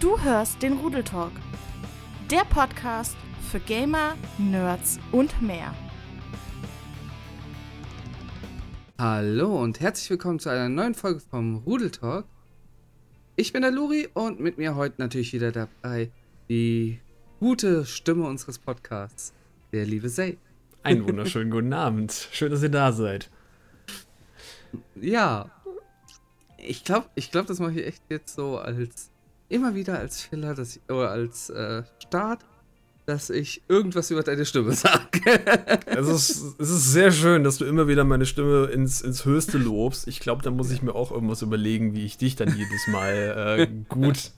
Du hörst den Rudeltalk, der Podcast für Gamer, Nerds und mehr. Hallo und herzlich willkommen zu einer neuen Folge vom Rudeltalk. Ich bin der Luri und mit mir heute natürlich wieder dabei die gute Stimme unseres Podcasts, der liebe Say. Einen wunderschönen guten Abend. Schön, dass ihr da seid. Ja, ich glaube, ich glaub, das mache ich echt jetzt so als immer wieder als Filler, dass ich, oder als äh, Start, dass ich irgendwas über deine Stimme sage. es, ist, es ist sehr schön, dass du immer wieder meine Stimme ins, ins Höchste lobst. Ich glaube, da muss ich mir auch irgendwas überlegen, wie ich dich dann jedes Mal äh, gut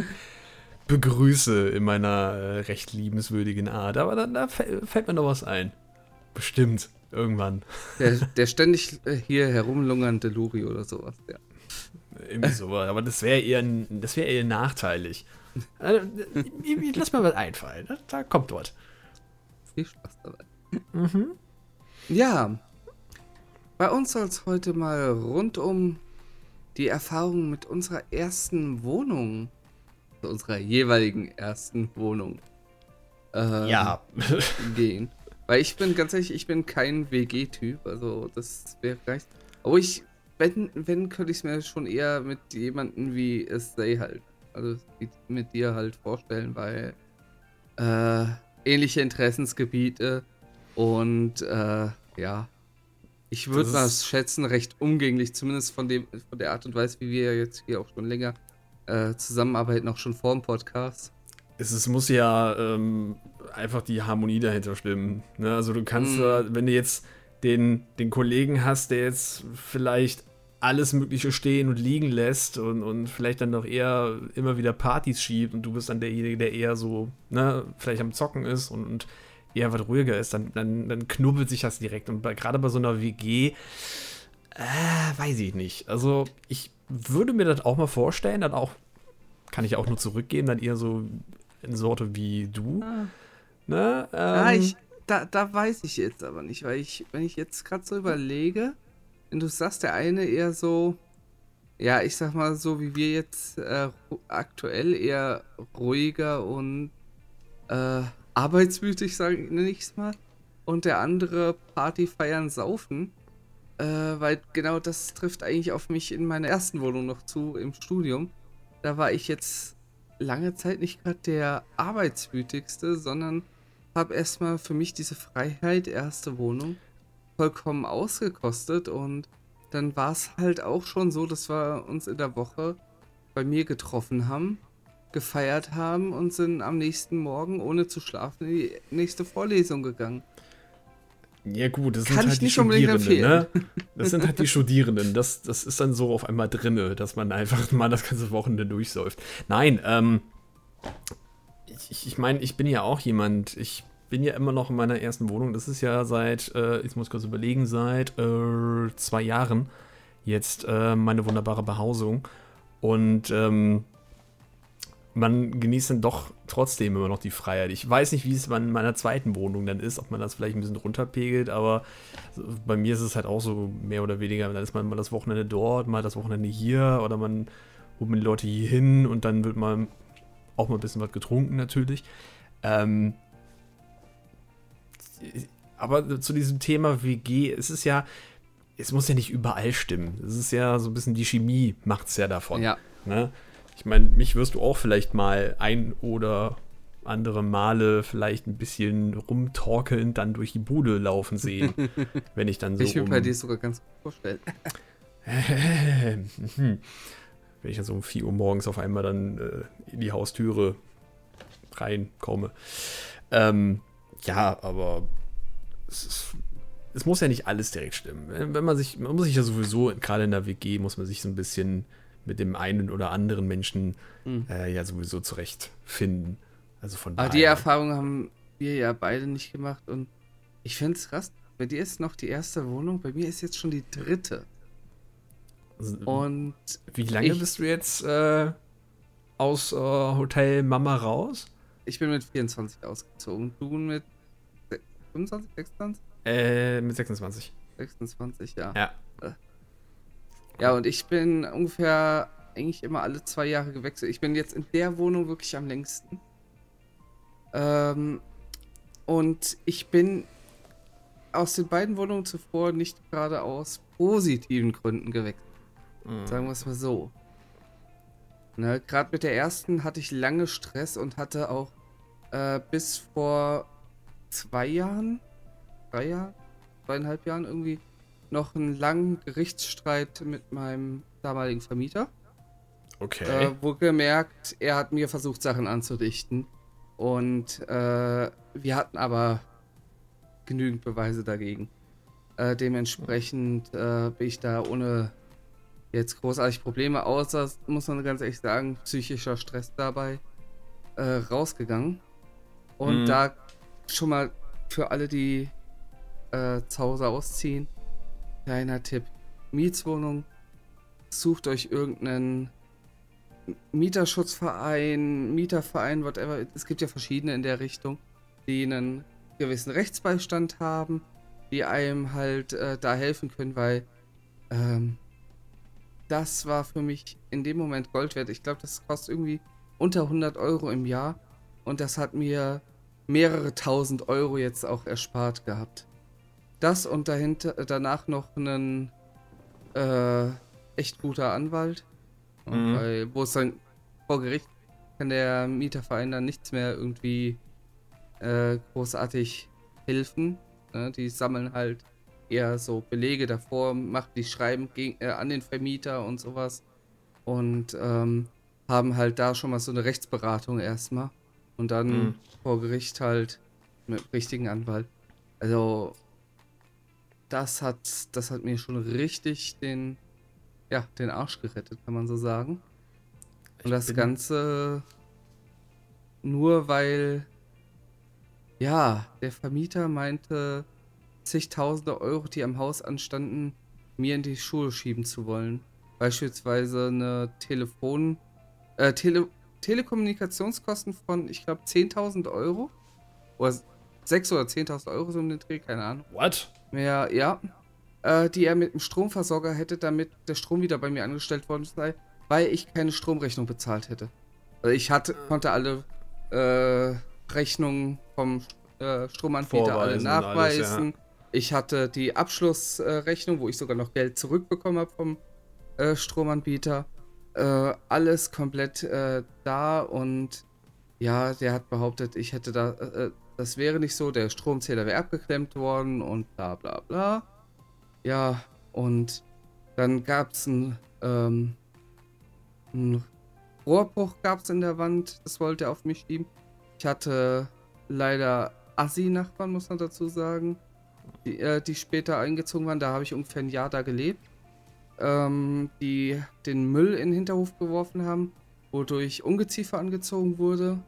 begrüße in meiner äh, recht liebenswürdigen Art. Aber dann, da fällt mir noch was ein. Bestimmt. Irgendwann. Der, der ständig äh, hier herumlungernde Luri oder sowas, ja. Irgendwie sowas. Aber das wäre eher, das wär eher nachteilig. Also, lass mal was einfallen. Ne? Da kommt dort. Viel Spaß dabei. Mhm. Ja. Bei uns soll es heute mal rund um die Erfahrung mit unserer ersten Wohnung, unserer jeweiligen ersten Wohnung, ähm, ja. gehen. Weil ich bin ganz ehrlich, ich bin kein WG-Typ, also das wäre gleich. Aber ich, wenn, wenn könnte ich es mir schon eher mit jemandem wie sei halt also mit dir halt vorstellen, weil äh, ähnliche Interessensgebiete und äh, ja, ich würde das schätzen, recht umgänglich, zumindest von, dem, von der Art und Weise, wie wir jetzt hier auch schon länger äh, zusammenarbeiten, auch schon vor dem Podcast. Es, es muss ja ähm, einfach die Harmonie dahinter stimmen. Ne? Also du kannst, mm. wenn du jetzt den, den Kollegen hast, der jetzt vielleicht alles Mögliche stehen und liegen lässt und, und vielleicht dann doch eher immer wieder Partys schiebt und du bist dann derjenige, der eher so, ne, vielleicht am Zocken ist und, und eher was ruhiger ist, dann, dann, dann knubbelt sich das direkt. Und bei, gerade bei so einer WG, äh, weiß ich nicht. Also ich würde mir das auch mal vorstellen, dann auch, kann ich auch nur zurückgeben, dann eher so in Sorte wie du. Ah. Ne? Ähm, ja, ich, da, da weiß ich jetzt aber nicht, weil ich, wenn ich jetzt gerade so überlege, du sagst, der eine eher so, ja, ich sag mal so, wie wir jetzt äh, aktuell eher ruhiger und äh, arbeitsmütig, sage ich es mal. Und der andere Party feiern, saufen. Äh, weil genau das trifft eigentlich auf mich in meiner ersten Wohnung noch zu, im Studium. Da war ich jetzt lange Zeit nicht gerade der arbeitswütigste, sondern habe erstmal für mich diese Freiheit, erste Wohnung, vollkommen ausgekostet und dann war es halt auch schon so, dass wir uns in der Woche bei mir getroffen haben, gefeiert haben und sind am nächsten Morgen, ohne zu schlafen, in die nächste Vorlesung gegangen. Ja, gut, das Kann sind halt die Studierenden, ne? Das sind halt die Studierenden. Das, das ist dann so auf einmal drinne, dass man einfach mal das ganze Wochenende durchsäuft. Nein, ähm, ich, ich meine, ich bin ja auch jemand, ich bin ja immer noch in meiner ersten Wohnung. Das ist ja seit, äh, ich muss kurz überlegen, seit äh, zwei Jahren jetzt äh, meine wunderbare Behausung. Und ähm, man genießt dann doch trotzdem immer noch die Freiheit. Ich weiß nicht, wie es in meiner zweiten Wohnung dann ist, ob man das vielleicht ein bisschen runterpegelt, aber bei mir ist es halt auch so mehr oder weniger, dann ist man mal das Wochenende dort, mal das Wochenende hier oder man holt die Leute hier hin und dann wird man auch mal ein bisschen was getrunken natürlich. Ähm, aber zu diesem Thema WG, es ist ja, es muss ja nicht überall stimmen. Es ist ja so ein bisschen die Chemie macht es ja davon. Ja. Ne? Ich meine, mich wirst du auch vielleicht mal ein oder andere Male vielleicht ein bisschen rumtorkelnd dann durch die Bude laufen sehen, wenn ich dann so. Ich will um bei dir sogar ganz gut vorstellen. wenn ich dann so um 4 Uhr morgens auf einmal dann äh, in die Haustüre reinkomme. Ähm, ja, aber es, ist, es, muss ja nicht alles direkt stimmen. Wenn man sich, man muss sich ja sowieso, gerade in der WG, muss man sich so ein bisschen mit dem einen oder anderen Menschen mhm. äh, ja sowieso zurechtfinden. Also von. Aber die Erfahrung haben wir ja beide nicht gemacht und ich finde es krass. Bei dir ist noch die erste Wohnung, bei mir ist jetzt schon die dritte. Und wie lange ich, bist du jetzt äh, aus äh, Hotel Mama raus? Ich bin mit 24 ausgezogen. Du mit 25, 26? Äh, mit 26. 26, ja. Ja. Ja, und ich bin ungefähr eigentlich immer alle zwei Jahre gewechselt. Ich bin jetzt in der Wohnung wirklich am längsten. Ähm, und ich bin aus den beiden Wohnungen zuvor nicht gerade aus positiven Gründen gewechselt. Mhm. Sagen wir es mal so. Ne, Gerade mit der ersten hatte ich lange Stress und hatte auch äh, bis vor zwei Jahren, drei Jahren, zweieinhalb Jahren irgendwie noch einen langen Gerichtsstreit mit meinem damaligen Vermieter. Okay. Äh, wo gemerkt, er hat mir versucht, Sachen anzudichten. Und äh, wir hatten aber genügend Beweise dagegen. Äh, dementsprechend äh, bin ich da ohne jetzt großartig Probleme, außer, muss man ganz ehrlich sagen, psychischer Stress dabei äh, rausgegangen. Und mhm. da schon mal für alle, die äh, zu Hause ausziehen, kleiner Tipp: Mietswohnung, sucht euch irgendeinen Mieterschutzverein, Mieterverein, whatever. Es gibt ja verschiedene in der Richtung, die einen gewissen Rechtsbeistand haben, die einem halt äh, da helfen können, weil ähm, das war für mich in dem Moment Gold wert. Ich glaube, das kostet irgendwie unter 100 Euro im Jahr und das hat mir mehrere tausend Euro jetzt auch erspart gehabt. Das und dahinter, danach noch einen äh, echt guter Anwalt, Mhm. Weil, wo es dann vor Gericht kann der Mieterverein dann nichts mehr irgendwie äh, großartig helfen. Ne? Die sammeln halt eher so Belege davor, macht die Schreiben gegen, äh, an den Vermieter und sowas. Und ähm, haben halt da schon mal so eine Rechtsberatung erstmal. Und dann mhm. vor Gericht halt mit richtigen Anwalt. Also das hat, das hat mir schon richtig den ja, den Arsch gerettet, kann man so sagen. Und das Ganze nur weil, ja, der Vermieter meinte, zigtausende Euro, die am Haus anstanden, mir in die Schuhe schieben zu wollen. Beispielsweise eine Telefon, äh, Tele Telekommunikationskosten von, ich glaube, 10.000 Euro. Oder 6 oder 10.000 Euro so um den Dreh, keine Ahnung. What? Ja, ja äh, die er mit dem Stromversorger hätte, damit der Strom wieder bei mir angestellt worden sei, weil ich keine Stromrechnung bezahlt hätte. Also ich hatte, konnte alle äh, Rechnungen vom äh, Stromanbieter Vorweisen alle nachweisen. Alles, ja. Ich hatte die Abschlussrechnung, wo ich sogar noch Geld zurückbekommen habe vom äh, Stromanbieter. Äh, alles komplett äh, da und ja, der hat behauptet, ich hätte da, das wäre nicht so, der Stromzähler wäre abgeklemmt worden und bla bla bla. Ja, und dann gab es einen, ähm, einen Rohrbruch gab's in der Wand. Das wollte er auf mich schieben. Ich hatte leider Assi-Nachbarn, muss man dazu sagen, die, äh, die später eingezogen waren. Da habe ich ungefähr ein Jahr da gelebt. Ähm, die den Müll in den Hinterhof geworfen haben, wodurch Ungeziefer angezogen wurde.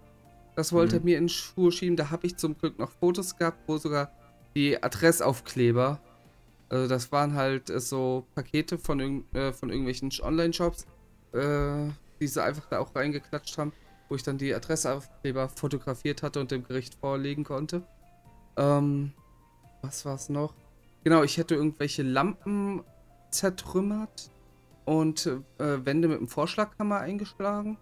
Das wollte mhm. er mir in Schuhe schieben. Da habe ich zum Glück noch Fotos gehabt, wo sogar die Adressaufkleber also das waren halt äh, so Pakete von, irg äh, von irgendwelchen Online-Shops, äh, die sie einfach da auch reingeklatscht haben, wo ich dann die Adressaufkleber fotografiert hatte und dem Gericht vorlegen konnte. Ähm, was war's noch? Genau, ich hätte irgendwelche Lampen zertrümmert und äh, Wände mit dem Vorschlaghammer eingeschlagen.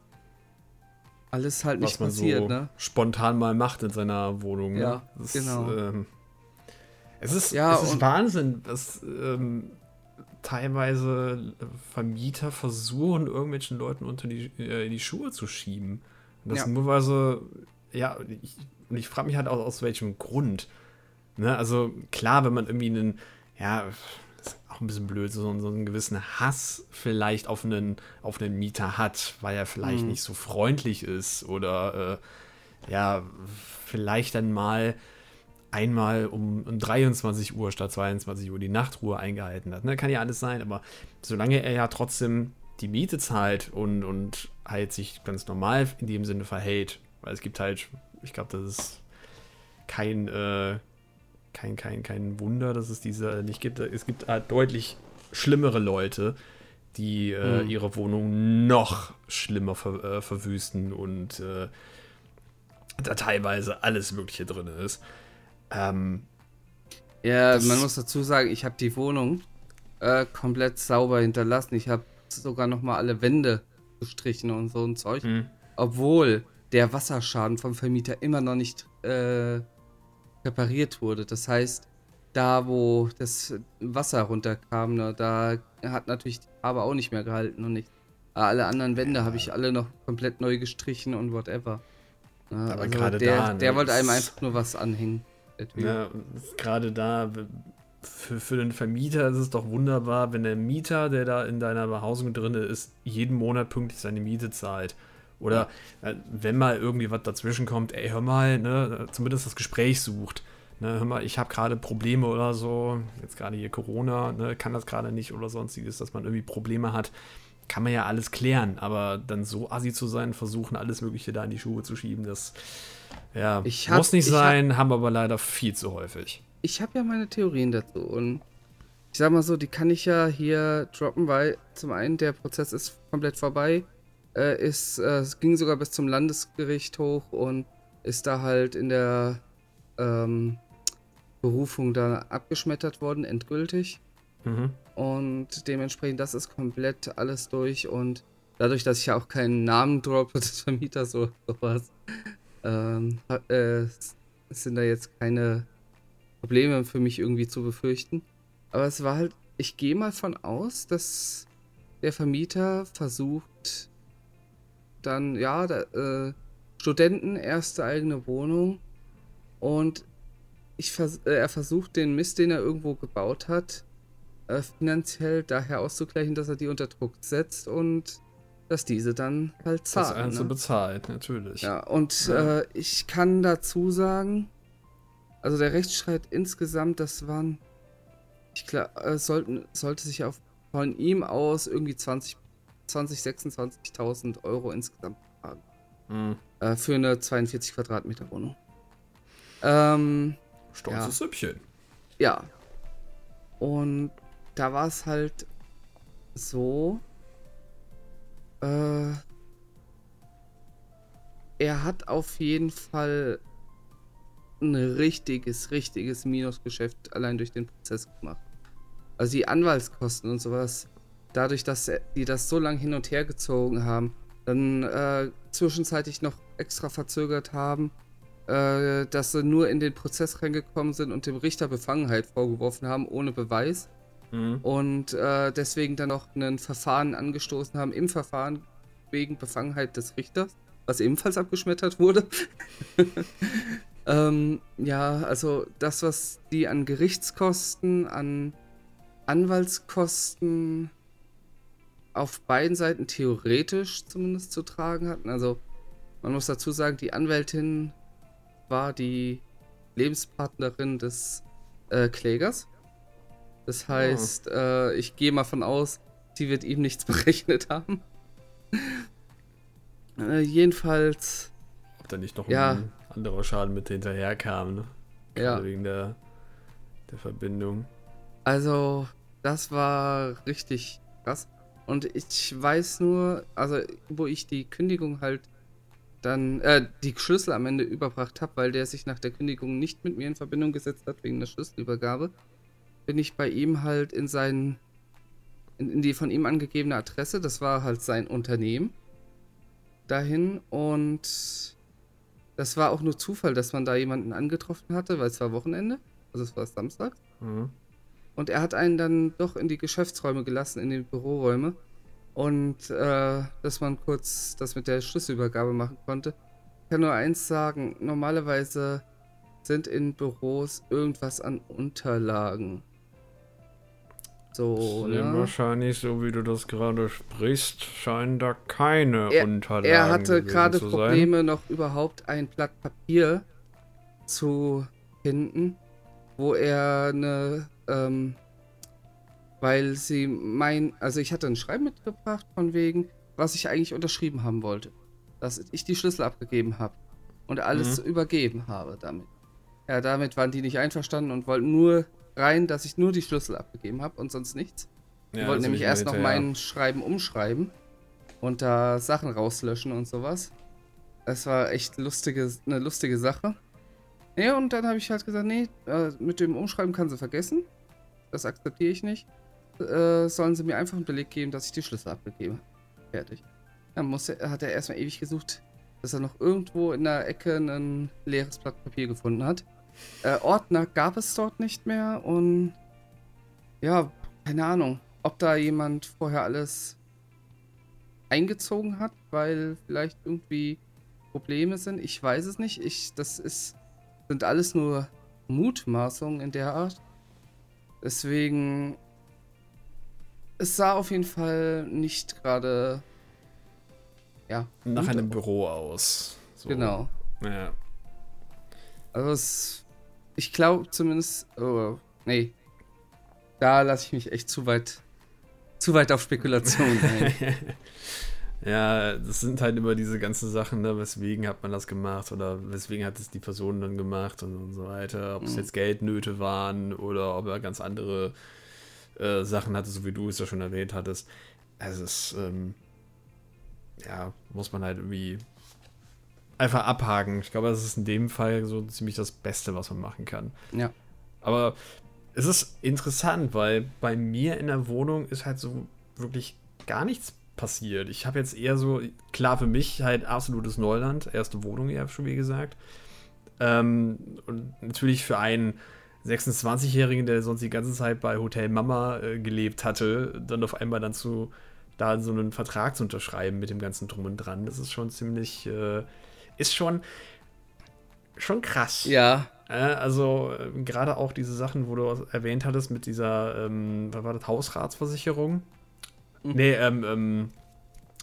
Alles halt nicht passiert, so ne? Spontan mal macht in seiner Wohnung. Ne? Ja, das, genau. Ähm, es ist, ja, es ist Wahnsinn, dass ähm, teilweise Vermieter versuchen, irgendwelchen Leuten unter die, äh, die Schuhe zu schieben. Und das ja. nur weil sie, ja, ich, und ich frage mich halt auch, aus welchem Grund. Ne? Also klar, wenn man irgendwie einen, ja, auch ein bisschen blöd, so, so einen gewissen Hass vielleicht auf einen, auf einen Mieter hat, weil er vielleicht mhm. nicht so freundlich ist oder äh, ja, vielleicht dann mal einmal um, 23 Uhr statt 22 Uhr die Nachtruhe eingehalten hat. Ne? Kann ja alles sein, aber solange er ja trotzdem die Miete zahlt und, und halt sich ganz normal in dem Sinne verhält, weil es gibt halt, ich glaube, das ist kein, äh, kein, kein, kein Wunder, dass es diese nicht gibt. Es gibt halt deutlich schlimmere Leute, die äh, mhm. ihre Wohnung noch schlimmer ver äh, verwüsten und äh, da teilweise alles Mögliche drin ist. Ähm, ja, man muss dazu sagen, ich habe die Wohnung äh, komplett sauber hinterlassen. Ich habe sogar noch mal alle Wände gestrichen und so ein Zeug. Mhm. Obwohl der Wasserschaden vom Vermieter immer noch nicht äh, repariert wurde. Das heißt, da wo das Wasser runterkam, ne, da hat natürlich die Farbe auch nicht mehr gehalten und nicht. Alle anderen Wände ja. habe ich alle noch komplett neu gestrichen und whatever. Ja, aber also gerade der, da, ne, der wollte einem einfach nur was anhängen. Ja, gerade da, für, für den Vermieter ist es doch wunderbar, wenn der Mieter, der da in deiner Behausung drin ist, jeden Monat pünktlich seine Miete zahlt. Oder äh, wenn mal irgendwie was dazwischen kommt, ey, hör mal, ne, zumindest das Gespräch sucht. Ne, hör mal, ich habe gerade Probleme oder so, jetzt gerade hier Corona, ne, kann das gerade nicht oder sonstiges, dass man irgendwie Probleme hat, kann man ja alles klären, aber dann so assi zu sein, versuchen alles Mögliche da in die Schuhe zu schieben, das ja, hab, muss nicht sein, hab, haben aber leider viel zu häufig. Ich habe ja meine Theorien dazu und ich sag mal so, die kann ich ja hier droppen, weil zum einen der Prozess ist komplett vorbei, äh, ist, äh, es ging sogar bis zum Landesgericht hoch und ist da halt in der ähm, Berufung da abgeschmettert worden, endgültig. Mhm. Und dementsprechend, das ist komplett alles durch und dadurch, dass ich ja auch keinen Namen droppe des Vermieters oder sowas, ähm, äh, sind da jetzt keine Probleme für mich irgendwie zu befürchten. Aber es war halt, ich gehe mal von aus, dass der Vermieter versucht, dann, ja, da, äh, Studenten, erste eigene Wohnung und ich vers äh, er versucht den Mist, den er irgendwo gebaut hat, äh, finanziell daher auszugleichen, dass er die unter Druck setzt und dass diese dann halt zahlen. Das Einzel ne? bezahlt, natürlich. Ja, und ja. Äh, ich kann dazu sagen, also der Rechtsstreit insgesamt, das waren, ich glaube, äh, sollten, sollte sich auf von ihm aus irgendwie 20, 20 26.000 Euro insgesamt tragen. Mhm. Äh, für eine 42 Quadratmeter Wohnung. Ähm, Stolzes ja. Süppchen. Ja. Und da war es halt so, äh, er hat auf jeden Fall ein richtiges, richtiges Minusgeschäft allein durch den Prozess gemacht. Also die Anwaltskosten und sowas, dadurch, dass die das so lange hin und her gezogen haben, dann äh, zwischenzeitlich noch extra verzögert haben, äh, dass sie nur in den Prozess reingekommen sind und dem Richter Befangenheit vorgeworfen haben, ohne Beweis. Mhm. Und äh, deswegen dann noch ein Verfahren angestoßen haben, im Verfahren wegen Befangenheit des Richters, was ebenfalls abgeschmettert wurde. ähm, ja, also das, was die an Gerichtskosten, an Anwaltskosten auf beiden Seiten theoretisch zumindest zu tragen hatten. Also man muss dazu sagen, die Anwältin war die Lebenspartnerin des äh, Klägers. Das heißt, oh. äh, ich gehe mal von aus, sie wird ihm nichts berechnet haben. äh, jedenfalls. Ob da nicht noch ja. ein anderer Schaden mit hinterher kam, ne? ja. Wegen der, der Verbindung. Also, das war richtig krass. Und ich weiß nur, also, wo ich die Kündigung halt dann, äh, die Schlüssel am Ende überbracht habe, weil der sich nach der Kündigung nicht mit mir in Verbindung gesetzt hat wegen der Schlüsselübergabe bin ich bei ihm halt in seinen, in, in die von ihm angegebene Adresse, das war halt sein Unternehmen, dahin und das war auch nur Zufall, dass man da jemanden angetroffen hatte, weil es war Wochenende, also es war Samstag. Mhm. Und er hat einen dann doch in die Geschäftsräume gelassen, in die Büroräume. Und äh, dass man kurz das mit der Schlüsselübergabe machen konnte. Ich kann nur eins sagen, normalerweise sind in Büros irgendwas an Unterlagen. So, ne? Wahrscheinlich, so wie du das gerade sprichst, scheinen da keine er, Unterlagen. Er hatte gerade Probleme, sein. noch überhaupt ein Blatt Papier zu finden, wo er eine, ähm, weil sie mein, also ich hatte ein Schreiben mitgebracht von wegen, was ich eigentlich unterschrieben haben wollte, dass ich die Schlüssel abgegeben habe und alles mhm. übergeben habe damit. Ja, damit waren die nicht einverstanden und wollten nur rein, dass ich nur die Schlüssel abgegeben habe und sonst nichts. Die ja, wollten nämlich erst noch mein Schreiben umschreiben und da Sachen rauslöschen und sowas. Es war echt lustige, eine lustige Sache. Ja, und dann habe ich halt gesagt, nee, äh, mit dem Umschreiben kann sie vergessen. Das akzeptiere ich nicht. Äh, sollen sie mir einfach einen Beleg geben, dass ich die Schlüssel abgegeben habe. Fertig. dann muss hat er erstmal ewig gesucht, dass er noch irgendwo in der Ecke ein leeres Blatt Papier gefunden hat. Äh, Ordner gab es dort nicht mehr und ja, keine Ahnung, ob da jemand vorher alles eingezogen hat, weil vielleicht irgendwie Probleme sind. Ich weiß es nicht. Ich, das ist, sind alles nur Mutmaßungen in der Art. Deswegen, es sah auf jeden Fall nicht gerade, ja. Nach einem Büro aus. So. Genau. Ja. Also es, ich glaube zumindest, oh, nee, da lasse ich mich echt zu weit, zu weit auf Spekulation ein. Ja, das sind halt immer diese ganzen Sachen, ne? weswegen hat man das gemacht oder weswegen hat es die Person dann gemacht und, und so weiter. Ob es mhm. jetzt Geldnöte waren oder ob er ganz andere äh, Sachen hatte, so wie du es ja schon erwähnt hattest. Also es, ähm, ja, muss man halt irgendwie einfach abhaken. Ich glaube, das ist in dem Fall so ziemlich das Beste, was man machen kann. Ja. Aber es ist interessant, weil bei mir in der Wohnung ist halt so wirklich gar nichts passiert. Ich habe jetzt eher so, klar für mich halt absolutes Neuland, erste Wohnung, ja, schon wie gesagt. Ähm, und natürlich für einen 26-Jährigen, der sonst die ganze Zeit bei Hotel Mama äh, gelebt hatte, dann auf einmal dann zu da so einen Vertrag zu unterschreiben mit dem ganzen Drum und Dran, das ist schon ziemlich, äh, ist schon, schon krass. Ja. Äh, also äh, gerade auch diese Sachen, wo du erwähnt hattest mit dieser, ähm, was war das, Hausratsversicherung? Mhm. Nee, ähm, ähm,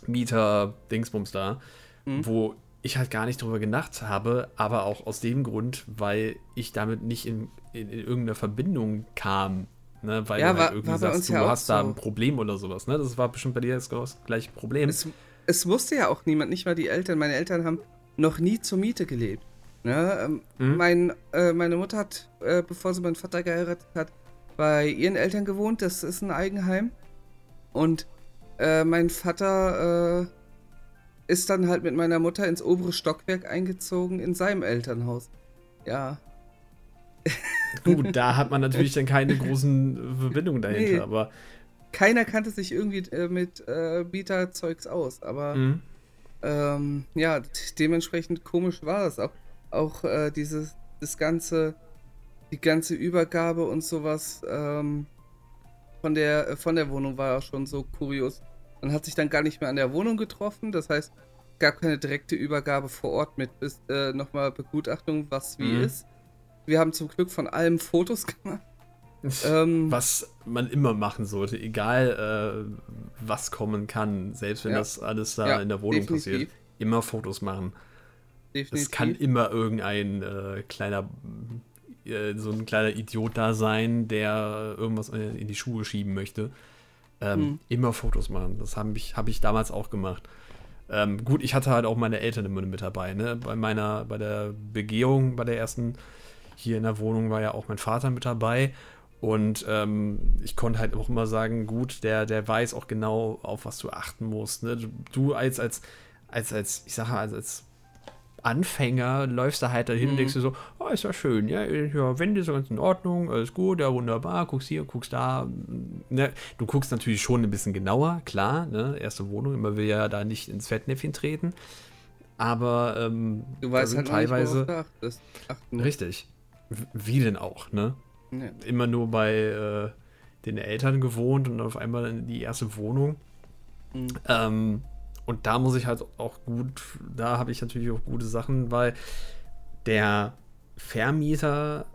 Mieter-Dingsbums da, mhm. wo ich halt gar nicht drüber gedacht habe, aber auch aus dem Grund, weil ich damit nicht in, in, in irgendeiner Verbindung kam. Ne, weil ja, du halt irgendwie sagst, du ja hast da ein Problem oder sowas. Ne? Das war bestimmt bei dir das gleiche Problem. Es, es, wusste ja auch niemand, nicht mal die Eltern. Meine Eltern haben noch nie zur Miete gelebt. Ne? Ähm, mhm. Mein, äh, meine Mutter hat, äh, bevor sie meinen Vater geheiratet hat, bei ihren Eltern gewohnt. Das ist ein Eigenheim. Und äh, mein Vater äh, ist dann halt mit meiner Mutter ins obere Stockwerk eingezogen in seinem Elternhaus. Ja. Gut, da hat man natürlich dann keine großen Verbindungen dahinter, nee. aber. Keiner kannte sich irgendwie äh, mit äh, Bieterzeugs aus, aber mhm. ähm, ja, dementsprechend komisch war es auch. Auch äh, dieses, das ganze, die ganze Übergabe und sowas. Ähm, von der, äh, von der Wohnung war ja schon so kurios. Man hat sich dann gar nicht mehr an der Wohnung getroffen. Das heißt, gab keine direkte Übergabe vor Ort mit äh, nochmal Begutachtung, was wie mhm. ist. Wir haben zum Glück von allem Fotos gemacht. ähm, was man immer machen sollte, egal äh, was kommen kann, selbst wenn ja. das alles da ja, in der Wohnung definitiv. passiert, immer Fotos machen. Definitiv. Es kann immer irgendein äh, kleiner äh, so ein kleiner Idiot da sein, der irgendwas in die Schuhe schieben möchte. Ähm, hm. Immer Fotos machen. Das habe ich, hab ich damals auch gemacht. Ähm, gut, ich hatte halt auch meine Eltern immer mit dabei. Ne? Bei meiner, bei der Begehung, bei der ersten hier in der Wohnung war ja auch mein Vater mit dabei. Und ähm, ich konnte halt auch immer sagen, gut, der, der weiß auch genau, auf was du achten musst. Ne? Du als, als, als, als, ich sage als, als Anfänger läufst du halt dahin mhm. und denkst dir so, oh, ist ja schön, ja, ja Wände sind ganz in Ordnung, alles gut, ja, wunderbar, guckst hier, guckst da. Ne? Du guckst natürlich schon ein bisschen genauer, klar, ne? erste Wohnung, man will ja da nicht ins Fettnäpfchen treten. Aber ähm, du weißt halt teilweise. Nicht, richtig. Wie denn auch, ne? Ja. Immer nur bei äh, den Eltern gewohnt und auf einmal in die erste Wohnung. Mhm. Ähm, und da muss ich halt auch gut, da habe ich natürlich auch gute Sachen, weil der Vermieter,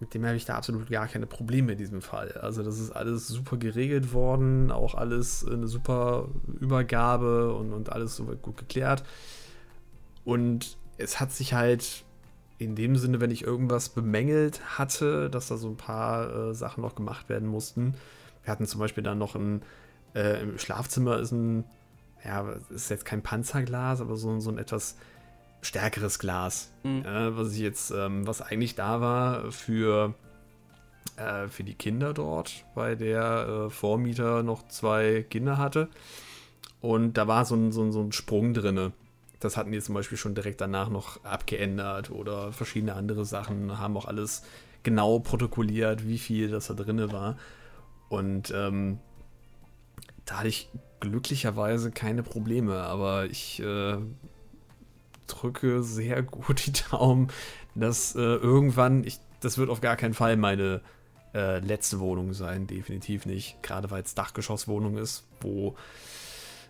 mit dem habe ich da absolut gar keine Probleme in diesem Fall. Also das ist alles super geregelt worden, auch alles eine super Übergabe und, und alles so gut geklärt. Und es hat sich halt in dem Sinne, wenn ich irgendwas bemängelt hatte, dass da so ein paar äh, Sachen noch gemacht werden mussten. Wir hatten zum Beispiel dann noch ein, äh, im Schlafzimmer ist ein ja, es ist jetzt kein Panzerglas, aber so, so ein etwas stärkeres Glas, mhm. äh, was ich jetzt, ähm, was eigentlich da war für, äh, für die Kinder dort, weil der äh, Vormieter noch zwei Kinder hatte. Und da war so ein, so ein, so ein Sprung drinne. Das hatten die zum Beispiel schon direkt danach noch abgeändert oder verschiedene andere Sachen, haben auch alles genau protokolliert, wie viel das da drinne war. Und ähm, da hatte ich glücklicherweise keine Probleme, aber ich äh, drücke sehr gut die Daumen, dass äh, irgendwann, ich, das wird auf gar keinen Fall meine äh, letzte Wohnung sein, definitiv nicht. Gerade weil es Dachgeschosswohnung ist, wo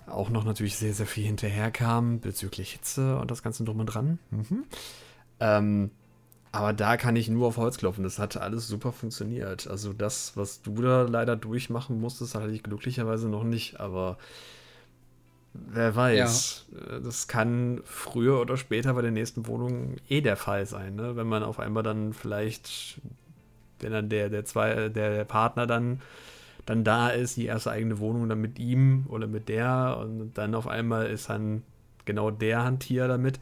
auch noch natürlich sehr, sehr viel hinterherkam bezüglich Hitze und das Ganze drum und dran. Mhm. Ähm, aber da kann ich nur auf Holz klopfen. Das hat alles super funktioniert. Also das, was du da leider durchmachen musstest, hatte ich glücklicherweise noch nicht. Aber wer weiß, ja. Das kann früher oder später bei der nächsten Wohnung eh der Fall sein. Ne? Wenn man auf einmal dann vielleicht, wenn dann der, der, zwei, der, der Partner dann dann da ist, die erste eigene Wohnung dann mit ihm oder mit der und dann auf einmal ist dann genau der Handtier damit.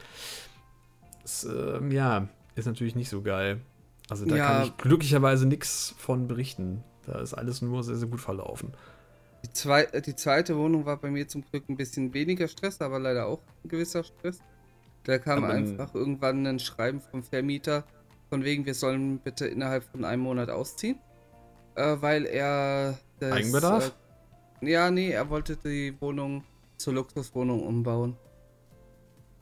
Das, äh, ja, ist natürlich nicht so geil. Also da ja. kann ich glücklicherweise nichts von berichten. Da ist alles nur sehr, sehr gut verlaufen. Die, zwei, die zweite Wohnung war bei mir zum Glück ein bisschen weniger Stress, aber leider auch ein gewisser Stress. Da kam aber einfach irgendwann ein Schreiben vom Vermieter, von wegen, wir sollen bitte innerhalb von einem Monat ausziehen, äh, weil er das, Eigenbedarf? Äh, ja, nee, er wollte die Wohnung zur Luxuswohnung umbauen.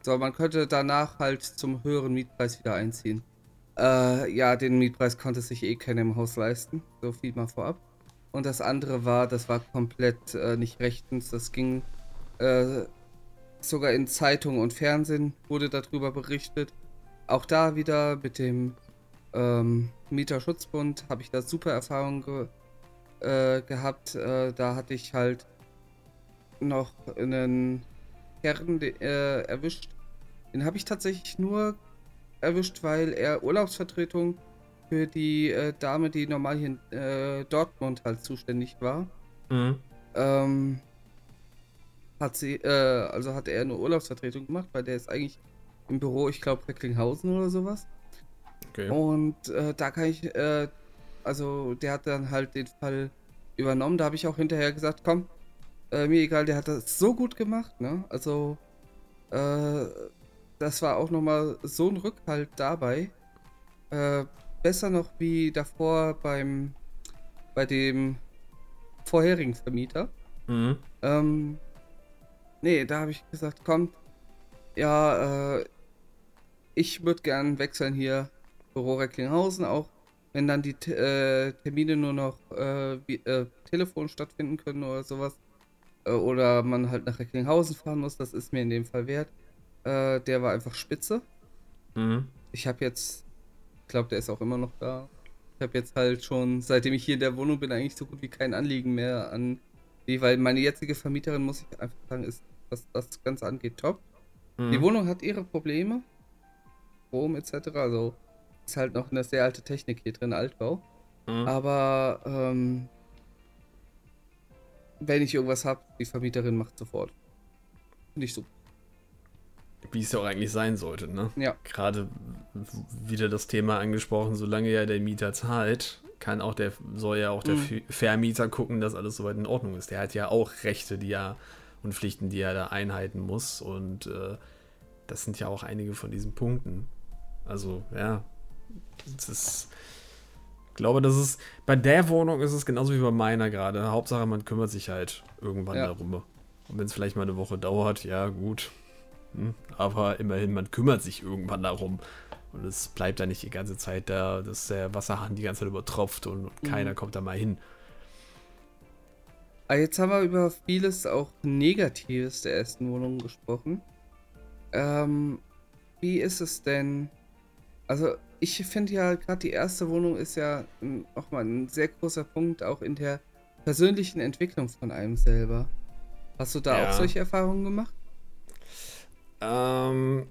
So, man könnte danach halt zum höheren Mietpreis wieder einziehen. Äh, ja, den Mietpreis konnte sich eh keiner im Haus leisten. So viel mal vorab. Und das andere war, das war komplett äh, nicht rechtens. Das ging äh, sogar in Zeitungen und Fernsehen wurde darüber berichtet. Auch da wieder mit dem ähm, Mieterschutzbund habe ich da super Erfahrungen ge äh, gehabt. Äh, da hatte ich halt noch einen Herren äh, erwischt. Den habe ich tatsächlich nur erwischt, weil er Urlaubsvertretung für die äh, Dame, die normal hier in äh, Dortmund halt zuständig war. Mhm. Ähm, hat sie, äh, also hat er eine Urlaubsvertretung gemacht, weil der ist eigentlich im Büro, ich glaube, Recklinghausen oder sowas. Okay. Und äh, da kann ich, äh, also der hat dann halt den Fall übernommen. Da habe ich auch hinterher gesagt, komm, äh, mir egal, der hat das so gut gemacht, ne? Also, äh, das war auch nochmal so ein Rückhalt dabei. Äh, besser noch wie davor beim, bei dem vorherigen Vermieter. Mhm. Ähm, nee, da habe ich gesagt, komm, ja, äh, ich würde gern wechseln hier, Büro Recklinghausen, auch wenn dann die äh, Termine nur noch äh, wie, äh, Telefon stattfinden können oder sowas, äh, oder man halt nach Recklinghausen fahren muss, das ist mir in dem Fall wert. Äh, der war einfach spitze. Mhm. Ich habe jetzt, ich glaube, der ist auch immer noch da. Ich habe jetzt halt schon, seitdem ich hier in der Wohnung bin, eigentlich so gut wie kein Anliegen mehr an die, weil meine jetzige Vermieterin, muss ich einfach sagen, ist, was das Ganze angeht, top. Mhm. Die Wohnung hat ihre Probleme. Strom etc. Also ist halt noch eine sehr alte Technik hier drin, Altbau. Mhm. Aber ähm, wenn ich irgendwas habe, die Vermieterin macht sofort. Finde ich super. Wie es ja auch eigentlich sein sollte, ne? Ja. Gerade wieder das Thema angesprochen, solange ja der Mieter zahlt, kann auch der, soll ja auch der mhm. Vermieter gucken, dass alles soweit in Ordnung ist. Der hat ja auch Rechte, die er und Pflichten, die er da einhalten muss. Und äh, das sind ja auch einige von diesen Punkten. Also, ja. Das ist ich glaube, das ist bei der Wohnung ist es genauso wie bei meiner gerade. Hauptsache, man kümmert sich halt irgendwann ja. darum. Und wenn es vielleicht mal eine Woche dauert, ja, gut. Hm. Aber immerhin, man kümmert sich irgendwann darum. Und es bleibt da nicht die ganze Zeit da, dass der Wasserhahn die ganze Zeit übertropft und, und mhm. keiner kommt da mal hin. Ah, jetzt haben wir über vieles auch Negatives der ersten Wohnung gesprochen. Ähm, wie ist es denn? Also, ich finde ja, gerade die erste Wohnung ist ja nochmal ein sehr großer Punkt auch in der persönlichen Entwicklung von einem selber. Hast du da ja. auch solche Erfahrungen gemacht? Ähm,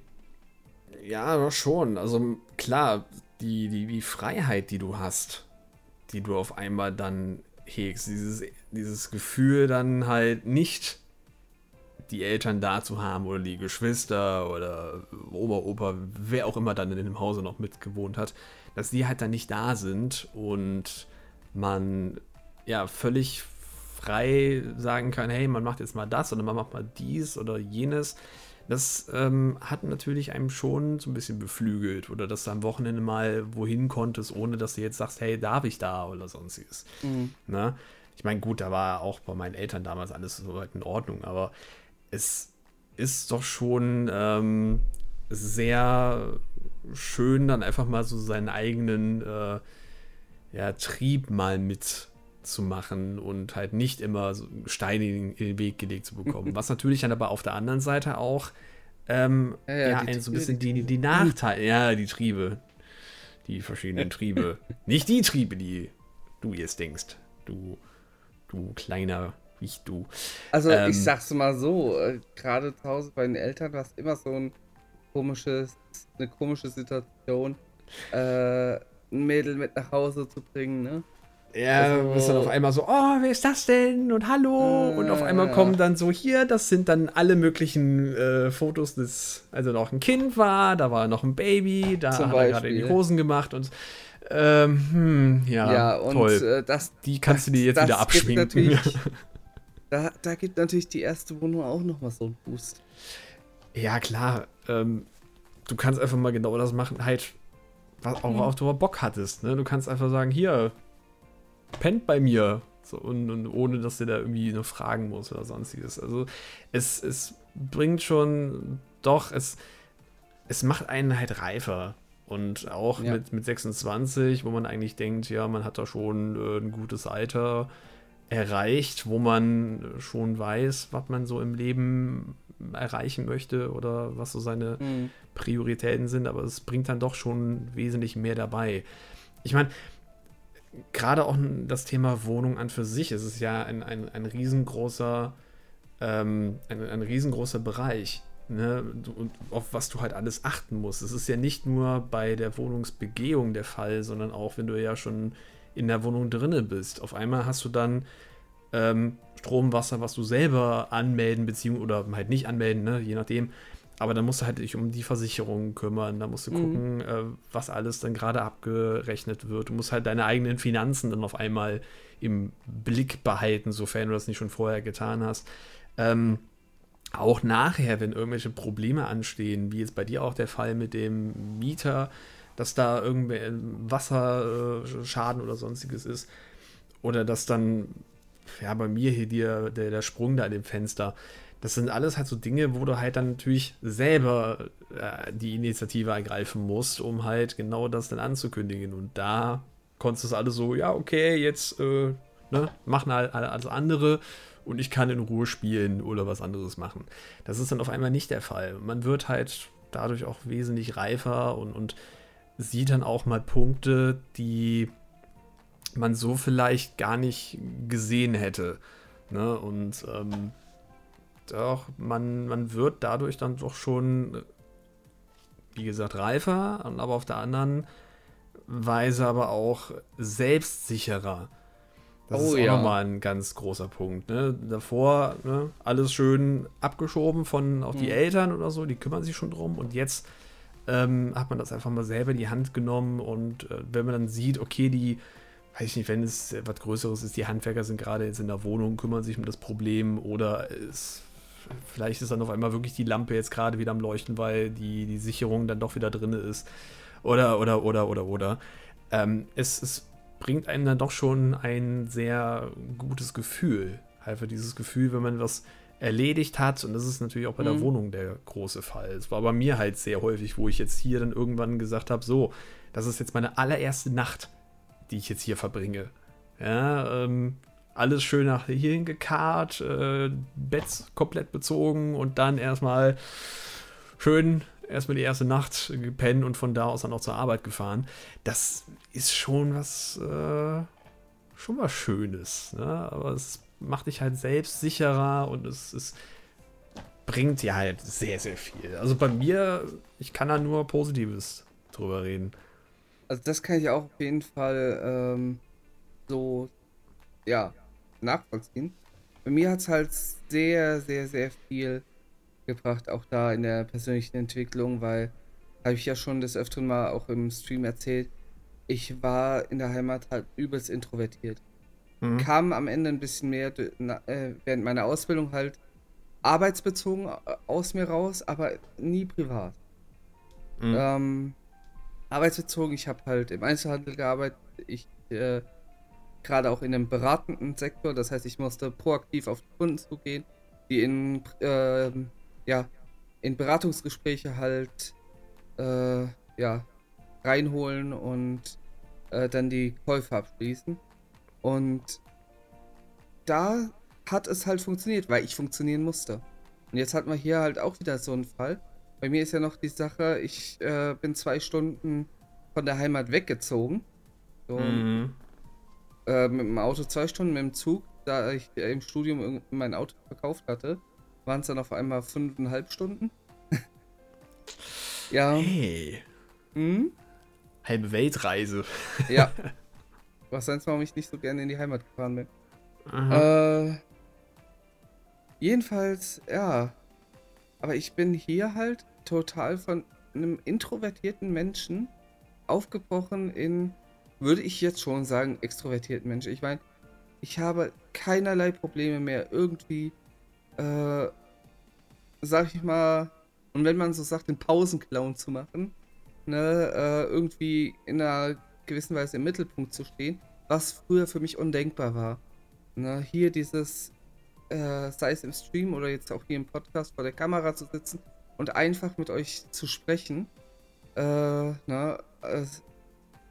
ja, schon. Also klar, die, die, die Freiheit, die du hast, die du auf einmal dann hegst, dieses, dieses Gefühl dann halt nicht die Eltern da zu haben oder die Geschwister oder Oma, Opa, wer auch immer dann in dem Hause noch mitgewohnt hat, dass die halt dann nicht da sind und man ja völlig frei sagen kann, hey, man macht jetzt mal das oder man macht mal dies oder jenes. Das ähm, hat natürlich einem schon so ein bisschen beflügelt oder dass du am Wochenende mal wohin konntest, ohne dass du jetzt sagst, hey, darf ich da oder sonstiges. Mhm. Na? ich meine, gut, da war auch bei meinen Eltern damals alles soweit in Ordnung, aber es ist doch schon ähm, sehr schön, dann einfach mal so seinen eigenen äh, ja, Trieb mal mitzumachen und halt nicht immer so Steine in den Weg gelegt zu bekommen. Was natürlich dann aber auf der anderen Seite auch ähm, ja, ja, ja ein, so ein bisschen die, die, die Nachteile, ja, die Triebe, die verschiedenen Triebe. Nicht die Triebe, die du jetzt denkst. Du, du kleiner ich du. Also ähm, ich sag's mal so, äh, gerade zu Hause bei den Eltern war es immer so ein komisches, eine komische Situation, äh, ein Mädel mit nach Hause zu bringen, ne? Ja, also, bist dann auf einmal so, oh, wer ist das denn? Und hallo. Äh, und auf einmal kommen dann so hier, das sind dann alle möglichen äh, Fotos des, also noch ein Kind war, da war noch ein Baby, da hat er gerade die Hosen gemacht und ähm, hm, ja, ja und, toll. Äh, das, die kannst das, du dir jetzt wieder abschminken. da, da gibt natürlich die erste Wohnung auch nochmal so einen Boost. Ja, klar. Ähm, du kannst einfach mal genau das machen, halt, was, auch mhm. du Bock hattest. Ne? Du kannst einfach sagen, hier, pennt bei mir. So, und, und, ohne, dass du da irgendwie nur fragen musst oder sonstiges. Also es, es bringt schon, doch, es, es macht einen halt reifer. Und auch ja. mit, mit 26, wo man eigentlich denkt, ja, man hat da schon äh, ein gutes Alter erreicht, wo man schon weiß, was man so im Leben erreichen möchte oder was so seine mhm. Prioritäten sind, aber es bringt dann doch schon wesentlich mehr dabei. Ich meine, gerade auch das Thema Wohnung an für sich, es ist ja ein, ein, ein riesengroßer, ähm, ein, ein riesengroßer Bereich. Ne, und auf was du halt alles achten musst. Es ist ja nicht nur bei der Wohnungsbegehung der Fall, sondern auch, wenn du ja schon in der Wohnung drinne bist. Auf einmal hast du dann ähm, Strom, Wasser, was du selber anmelden, beziehungsweise oder halt nicht anmelden, ne, je nachdem. Aber dann musst du halt dich um die Versicherung kümmern, da musst du mhm. gucken, mhm. äh, was alles dann gerade abgerechnet wird. Du musst halt deine eigenen Finanzen dann auf einmal im Blick behalten, sofern du das nicht schon vorher getan hast. Ähm, auch nachher, wenn irgendwelche Probleme anstehen, wie jetzt bei dir auch der Fall mit dem Mieter, dass da irgendwer Wasserschaden oder sonstiges ist, oder dass dann, ja, bei mir hier der, der, der Sprung da in dem Fenster, das sind alles halt so Dinge, wo du halt dann natürlich selber äh, die Initiative ergreifen musst, um halt genau das dann anzukündigen. Und da konntest du es alles so, ja, okay, jetzt äh, ne, machen halt alles andere und ich kann in Ruhe spielen oder was anderes machen. Das ist dann auf einmal nicht der Fall. Man wird halt dadurch auch wesentlich reifer und, und sieht dann auch mal Punkte, die man so vielleicht gar nicht gesehen hätte. Ne? Und ähm, doch, man, man wird dadurch dann doch schon, wie gesagt, reifer, aber auf der anderen Weise aber auch selbstsicherer. Das oh, ist auch ja. nochmal ein ganz großer Punkt. Ne? Davor ne, alles schön abgeschoben von auch die hm. Eltern oder so, die kümmern sich schon drum und jetzt ähm, hat man das einfach mal selber in die Hand genommen und äh, wenn man dann sieht, okay, die, weiß ich nicht, wenn es was Größeres ist, die Handwerker sind gerade jetzt in der Wohnung, kümmern sich um das Problem oder es vielleicht ist dann auf einmal wirklich die Lampe jetzt gerade wieder am Leuchten, weil die, die Sicherung dann doch wieder drin ist. Oder, oder, oder, oder, oder. Ähm, es, es bringt einem dann doch schon ein sehr gutes Gefühl. Einfach dieses Gefühl, wenn man was erledigt hat. Und das ist natürlich auch bei der mhm. Wohnung der große Fall. Es war bei mir halt sehr häufig, wo ich jetzt hier dann irgendwann gesagt habe: So, das ist jetzt meine allererste Nacht, die ich jetzt hier verbringe. Ja, ähm, alles schön nach hierhin gekarrt, äh, Bett komplett bezogen und dann erstmal schön erstmal die erste Nacht gepennt und von da aus dann auch zur Arbeit gefahren. Das ist schon was, äh, schon was Schönes. Ne? Aber es macht dich halt selbst sicherer und es, es bringt dir halt sehr, sehr viel. Also bei mir, ich kann da nur Positives drüber reden. Also das kann ich auch auf jeden Fall ähm, so, ja, nachvollziehen. Bei mir hat es halt sehr, sehr, sehr viel gebracht, auch da in der persönlichen Entwicklung, weil, habe ich ja schon des Öfteren mal auch im Stream erzählt, ich war in der Heimat halt übelst introvertiert. Mhm. Kam am Ende ein bisschen mehr äh, während meiner Ausbildung halt arbeitsbezogen äh, aus mir raus, aber nie privat. Mhm. Ähm, arbeitsbezogen, ich habe halt im Einzelhandel gearbeitet, ich äh, gerade auch in dem beratenden Sektor. Das heißt, ich musste proaktiv auf die Kunden zugehen, die in, äh, ja, in Beratungsgespräche halt äh, ja, reinholen und äh, dann die Käufe abschließen. Und da hat es halt funktioniert, weil ich funktionieren musste. Und jetzt hatten wir hier halt auch wieder so einen Fall. Bei mir ist ja noch die Sache, ich äh, bin zwei Stunden von der Heimat weggezogen. So, mhm. Äh, mit dem Auto zwei Stunden, mit dem Zug, da ich im Studium mein Auto verkauft hatte, waren es dann auf einmal fünfeinhalb Stunden. ja. Hey. Hm? Halbe Weltreise. ja. Was sonst, warum ich nicht so gerne in die Heimat gefahren bin. Äh, jedenfalls, ja. Aber ich bin hier halt total von einem introvertierten Menschen aufgebrochen in, würde ich jetzt schon sagen, extrovertierten Menschen. Ich meine, ich habe keinerlei Probleme mehr irgendwie, äh, sag ich mal, und wenn man so sagt, den Pausenclown zu machen, ne, äh, irgendwie in einer gewissen Weise im Mittelpunkt zu stehen, was früher für mich undenkbar war. Ne, hier dieses, äh, sei es im Stream oder jetzt auch hier im Podcast vor der Kamera zu sitzen und einfach mit euch zu sprechen, äh, ne,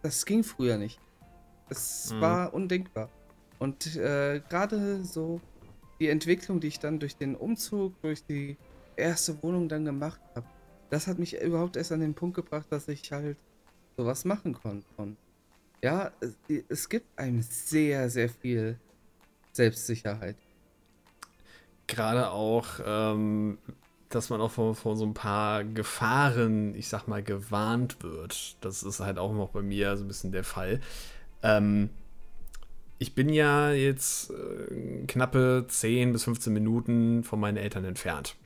das ging früher nicht. Es mhm. war undenkbar. Und äh, gerade so die Entwicklung, die ich dann durch den Umzug, durch die erste Wohnung dann gemacht habe, das hat mich überhaupt erst an den Punkt gebracht, dass ich halt sowas machen konnte. Und ja, es, es gibt einem sehr, sehr viel Selbstsicherheit. Gerade auch, ähm, dass man auch vor, vor, so ein paar Gefahren, ich sag mal, gewarnt wird. Das ist halt auch noch bei mir so ein bisschen der Fall. Ähm, ich bin ja jetzt äh, knappe 10 bis 15 Minuten von meinen Eltern entfernt.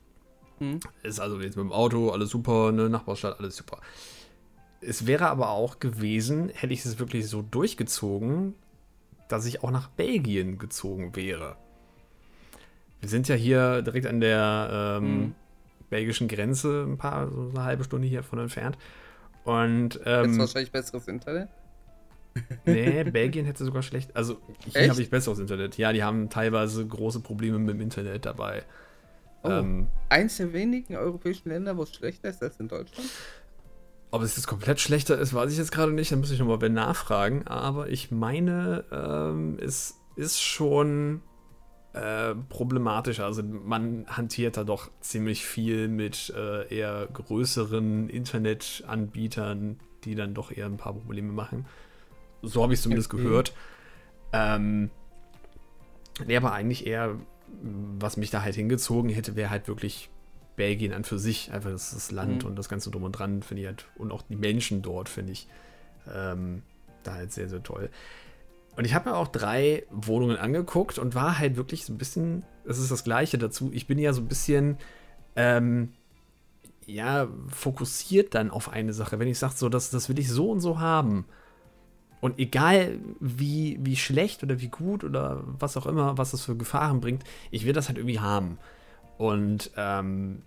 Mhm. Ist also jetzt mit dem Auto, alles super, ne, Nachbarstadt, alles super. Es wäre aber auch gewesen, hätte ich es wirklich so durchgezogen, dass ich auch nach Belgien gezogen wäre. Wir sind ja hier direkt an der ähm, mhm. Belgischen Grenze, ein paar, so eine halbe Stunde hier von entfernt. Und ähm, Jetzt wahrscheinlich besseres Internet? Nee, Belgien hätte sogar schlecht. Also hier habe ich besseres Internet. Ja, die haben teilweise große Probleme mit dem Internet dabei. Oh, ähm, eins der wenigen europäischen Länder, wo es schlechter ist als in Deutschland? Ob es jetzt komplett schlechter ist, weiß ich jetzt gerade nicht. Da muss ich nochmal nachfragen. Aber ich meine, ähm, es ist schon äh, problematisch. Also man hantiert da doch ziemlich viel mit äh, eher größeren Internetanbietern, die dann doch eher ein paar Probleme machen. So habe ich es zumindest gehört. Ähm, nee, aber eigentlich eher, was mich da halt hingezogen hätte, wäre halt wirklich Belgien an für sich, einfach das, das Land mhm. und das Ganze drum und dran, finde ich halt, und auch die Menschen dort, finde ich ähm, da halt sehr, sehr toll. Und ich habe mir auch drei Wohnungen angeguckt und war halt wirklich so ein bisschen, das ist das Gleiche dazu, ich bin ja so ein bisschen, ähm, ja, fokussiert dann auf eine Sache. Wenn ich sage, so, das, das will ich so und so haben. Und egal wie, wie schlecht oder wie gut oder was auch immer, was das für Gefahren bringt, ich will das halt irgendwie haben und ähm,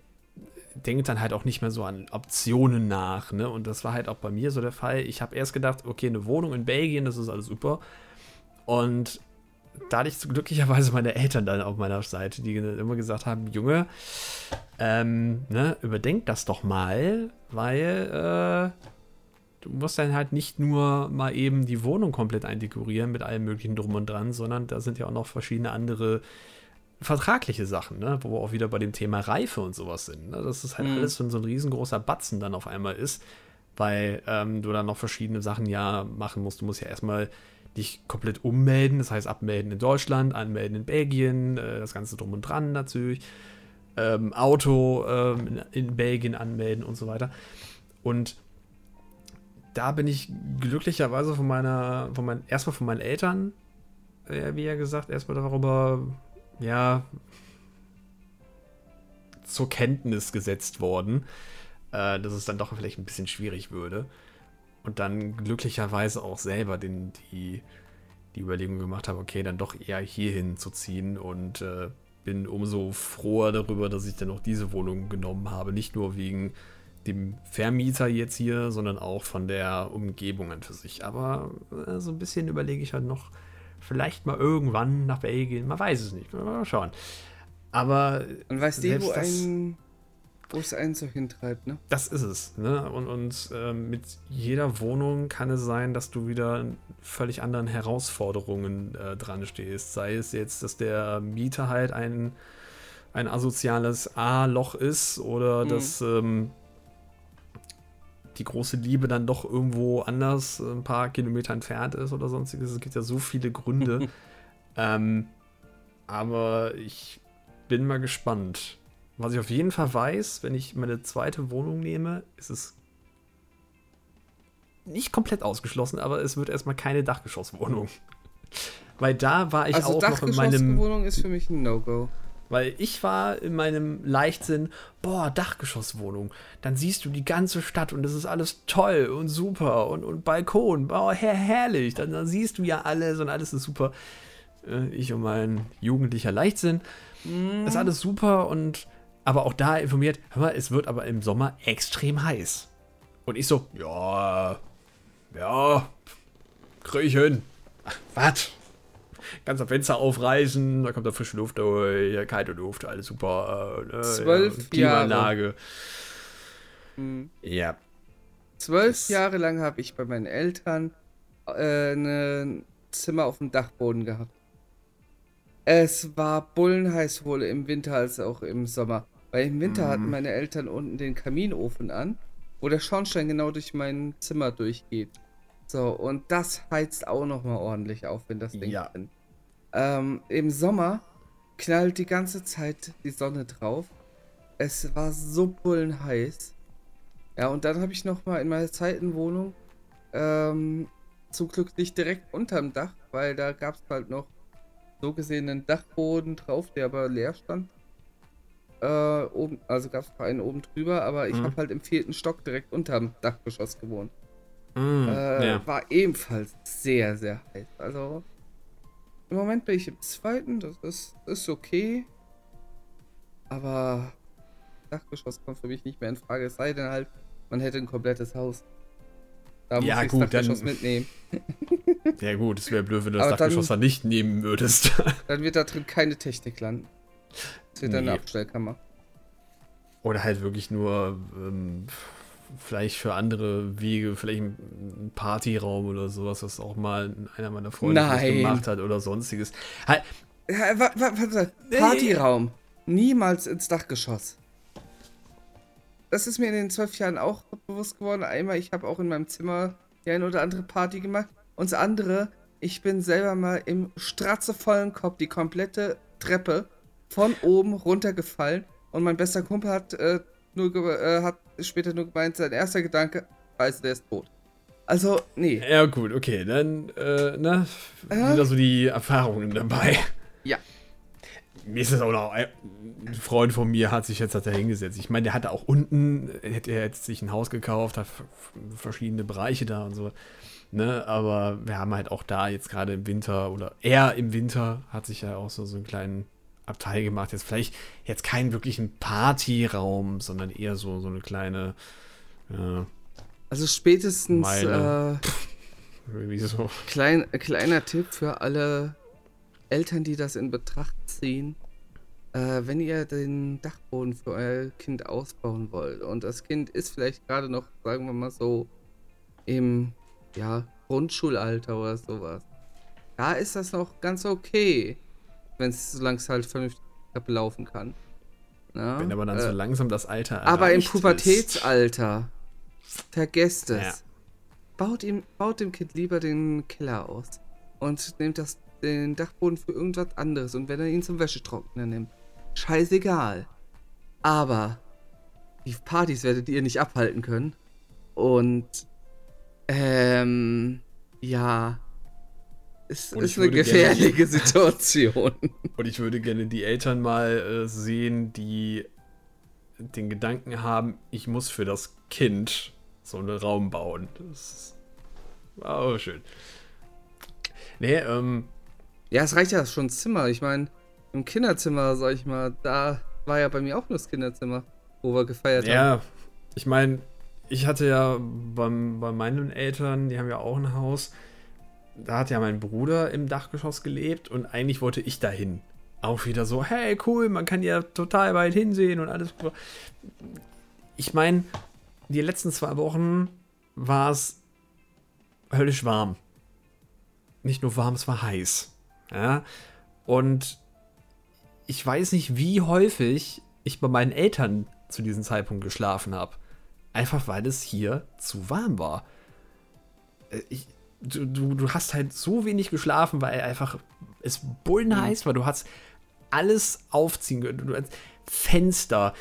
denkt dann halt auch nicht mehr so an Optionen nach. Ne? Und das war halt auch bei mir so der Fall. Ich habe erst gedacht, okay, eine Wohnung in Belgien, das ist alles super. Und da hatte ich glücklicherweise meine Eltern dann auf meiner Seite, die immer gesagt haben, Junge, ähm, ne, überdenk das doch mal, weil äh, du musst dann halt nicht nur mal eben die Wohnung komplett eindekorieren mit allem möglichen drum und dran, sondern da sind ja auch noch verschiedene andere vertragliche Sachen, ne? wo wir auch wieder bei dem Thema Reife und sowas sind. Ne? Dass es halt mhm. alles so ein riesengroßer Batzen dann auf einmal ist, weil ähm, du dann noch verschiedene Sachen ja machen musst. Du musst ja erstmal dich komplett ummelden, das heißt abmelden in Deutschland, anmelden in Belgien, äh, das Ganze drum und dran natürlich. Ähm, Auto ähm, in Belgien anmelden und so weiter. Und da bin ich glücklicherweise von meiner, von meinen, erstmal von meinen Eltern, äh, wie ja gesagt, erstmal darüber ja, zur Kenntnis gesetzt worden, äh, dass es dann doch vielleicht ein bisschen schwierig würde. Und dann glücklicherweise auch selber den, die, die Überlegung gemacht habe, okay, dann doch eher hierhin zu ziehen und äh, bin umso froher darüber, dass ich dann auch diese Wohnung genommen habe. Nicht nur wegen dem Vermieter jetzt hier, sondern auch von der Umgebung an für sich. Aber äh, so ein bisschen überlege ich halt noch, vielleicht mal irgendwann nach Belgien, man weiß es nicht, mal schauen. Aber. Und weißt du, wo ein wo es einen so hintreibt, ne? Das ist es, ne? Und, und äh, mit jeder Wohnung kann es sein, dass du wieder völlig anderen Herausforderungen äh, dran stehst. Sei es jetzt, dass der Mieter halt ein, ein asoziales A-Loch ist oder mhm. dass ähm, die große Liebe dann doch irgendwo anders ein paar Kilometer entfernt ist oder sonstiges. Es gibt ja so viele Gründe. ähm, aber ich bin mal gespannt. Was ich auf jeden Fall weiß, wenn ich meine zweite Wohnung nehme, ist es nicht komplett ausgeschlossen, aber es wird erstmal keine Dachgeschosswohnung. Weil da war ich also auch noch in meinem. Wohnung ist für mich ein No-Go. Weil ich war in meinem Leichtsinn, boah, Dachgeschosswohnung. Dann siehst du die ganze Stadt und das ist alles toll und super und, und Balkon, boah, her herrlich. Dann, dann siehst du ja alles und alles ist super. Äh, ich und mein jugendlicher Leichtsinn. Mm. Ist alles super und aber auch da informiert, hör mal, es wird aber im Sommer extrem heiß. Und ich so, ja, ja, krieg ich hin. Was? Ganz am Fenster aufreißen, da kommt da frische Luft durch, kalte Luft, alles super. Äh, Zwölf ja, Klimaanlage. Jahre. Hm. Ja. Zwölf das Jahre lang habe ich bei meinen Eltern äh, ein Zimmer auf dem Dachboden gehabt. Es war bullenheiß sowohl im Winter als auch im Sommer. Weil im Winter mhm. hatten meine Eltern unten den Kaminofen an, wo der Schornstein genau durch mein Zimmer durchgeht. So, und das heizt auch nochmal ordentlich auf, wenn das Ding ja. Bin. Ähm, Im Sommer knallt die ganze Zeit die Sonne drauf. Es war so bullenheiß. Ja, und dann habe ich nochmal in meiner zweiten Wohnung ähm, zum Glück nicht direkt unterm Dach, weil da gab es halt noch so gesehen einen Dachboden drauf, der aber leer stand. Äh, oben, also gab es einen oben drüber, aber ich mhm. habe halt im vierten Stock direkt unterm Dachgeschoss gewohnt. Mhm, äh, ja. War ebenfalls sehr, sehr heiß. Also im Moment bin ich im zweiten, das ist, ist okay. Aber Dachgeschoss kommt für mich nicht mehr in Frage. Es sei denn halt, man hätte ein komplettes Haus. Da ja, muss ich gut, das Dachgeschoss dann, mitnehmen. Ja, gut, es wäre blöd, wenn du das Aber Dachgeschoss dann, dann nicht nehmen würdest. Dann wird da drin keine Technik landen. Das wird nee. eine Abstellkammer. Oder halt wirklich nur ähm, vielleicht für andere Wege, vielleicht ein Partyraum oder sowas, was auch mal einer meiner Freunde gemacht hat oder sonstiges. Halt, ja, Partyraum. Niemals ins Dachgeschoss. Das ist mir in den zwölf Jahren auch bewusst geworden. Einmal, ich habe auch in meinem Zimmer die eine oder andere Party gemacht. Und das andere, ich bin selber mal im stratzevollen Kopf die komplette Treppe von oben runtergefallen und mein bester Kumpel hat, äh, nur äh, hat später nur gemeint, sein erster Gedanke, weiß, der ist tot. Also, nee. Ja, gut, okay, dann, äh, na, äh? wieder so die Erfahrungen dabei. Ja. Mir ist das auch noch, ein Freund von mir hat sich jetzt da hingesetzt. Ich meine, der hatte auch unten, hätte er jetzt sich ein Haus gekauft, hat verschiedene Bereiche da und so. Ne, aber wir haben halt auch da jetzt gerade im Winter oder er im Winter hat sich ja auch so, so einen kleinen Abteil gemacht. Jetzt vielleicht jetzt keinen wirklichen Partyraum, sondern eher so, so eine kleine. Ja, also spätestens. Meile. Äh, so. Klein, kleiner Tipp für alle Eltern, die das in Betracht ziehen. Äh, wenn ihr den Dachboden für euer Kind ausbauen wollt und das Kind ist vielleicht gerade noch, sagen wir mal so, im ja, Grundschulalter oder sowas, da ist das noch ganz okay wenn es solange es halt vernünftig laufen kann. Ja? Wenn aber dann äh, so langsam das Alter Aber im Pubertätsalter, ist. vergesst es. Ja. Baut, ihm, baut dem Kind lieber den Keller aus und nehmt das, den Dachboden für irgendwas anderes und wenn er ihn zum Wäschetrocknen nimmt, scheißegal. Aber die Partys werdet ihr nicht abhalten können. Und ähm, ja, es ist eine gefährliche gerne, Situation. Und ich würde gerne die Eltern mal äh, sehen, die den Gedanken haben, ich muss für das Kind so einen Raum bauen. Das war auch schön. Nee, ähm. Ja, es reicht ja schon das Zimmer. Ich meine, im Kinderzimmer, sag ich mal, da war ja bei mir auch nur das Kinderzimmer, wo wir gefeiert ja, haben. Ja, ich meine, ich hatte ja beim, bei meinen Eltern, die haben ja auch ein Haus da hat ja mein Bruder im Dachgeschoss gelebt und eigentlich wollte ich dahin. Auch wieder so, hey, cool, man kann ja total weit hinsehen und alles. Ich meine, die letzten zwei Wochen war es höllisch warm. Nicht nur warm, es war heiß. Ja. Und ich weiß nicht, wie häufig ich bei meinen Eltern zu diesem Zeitpunkt geschlafen habe. Einfach weil es hier zu warm war. Äh, ich, du, du, du hast halt so wenig geschlafen, weil einfach es bullen mhm. war. Du hast alles aufziehen können. Du hast Fenster,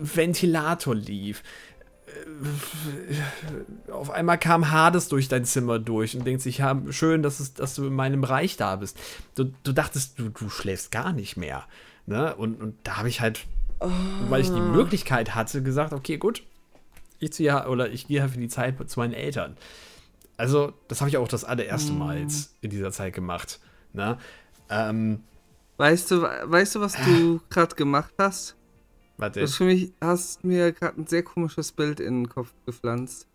Ventilator lief. Äh, auf einmal kam Hades durch dein Zimmer durch und denkt sich, ja, schön, dass, es, dass du in meinem Bereich da bist. Du, du dachtest, du, du schläfst gar nicht mehr. Ne? Und, und da habe ich halt, oh. weil ich die Möglichkeit hatte, gesagt, okay, gut, ich ziehe oder ich gehe halt für die Zeit zu meinen Eltern. Also, das habe ich auch das allererste Mal jetzt in dieser Zeit gemacht. Ne? Ähm, weißt du, weißt du, was du gerade gemacht hast? Warte. Du hast für mich hast mir gerade ein sehr komisches Bild in den Kopf gepflanzt.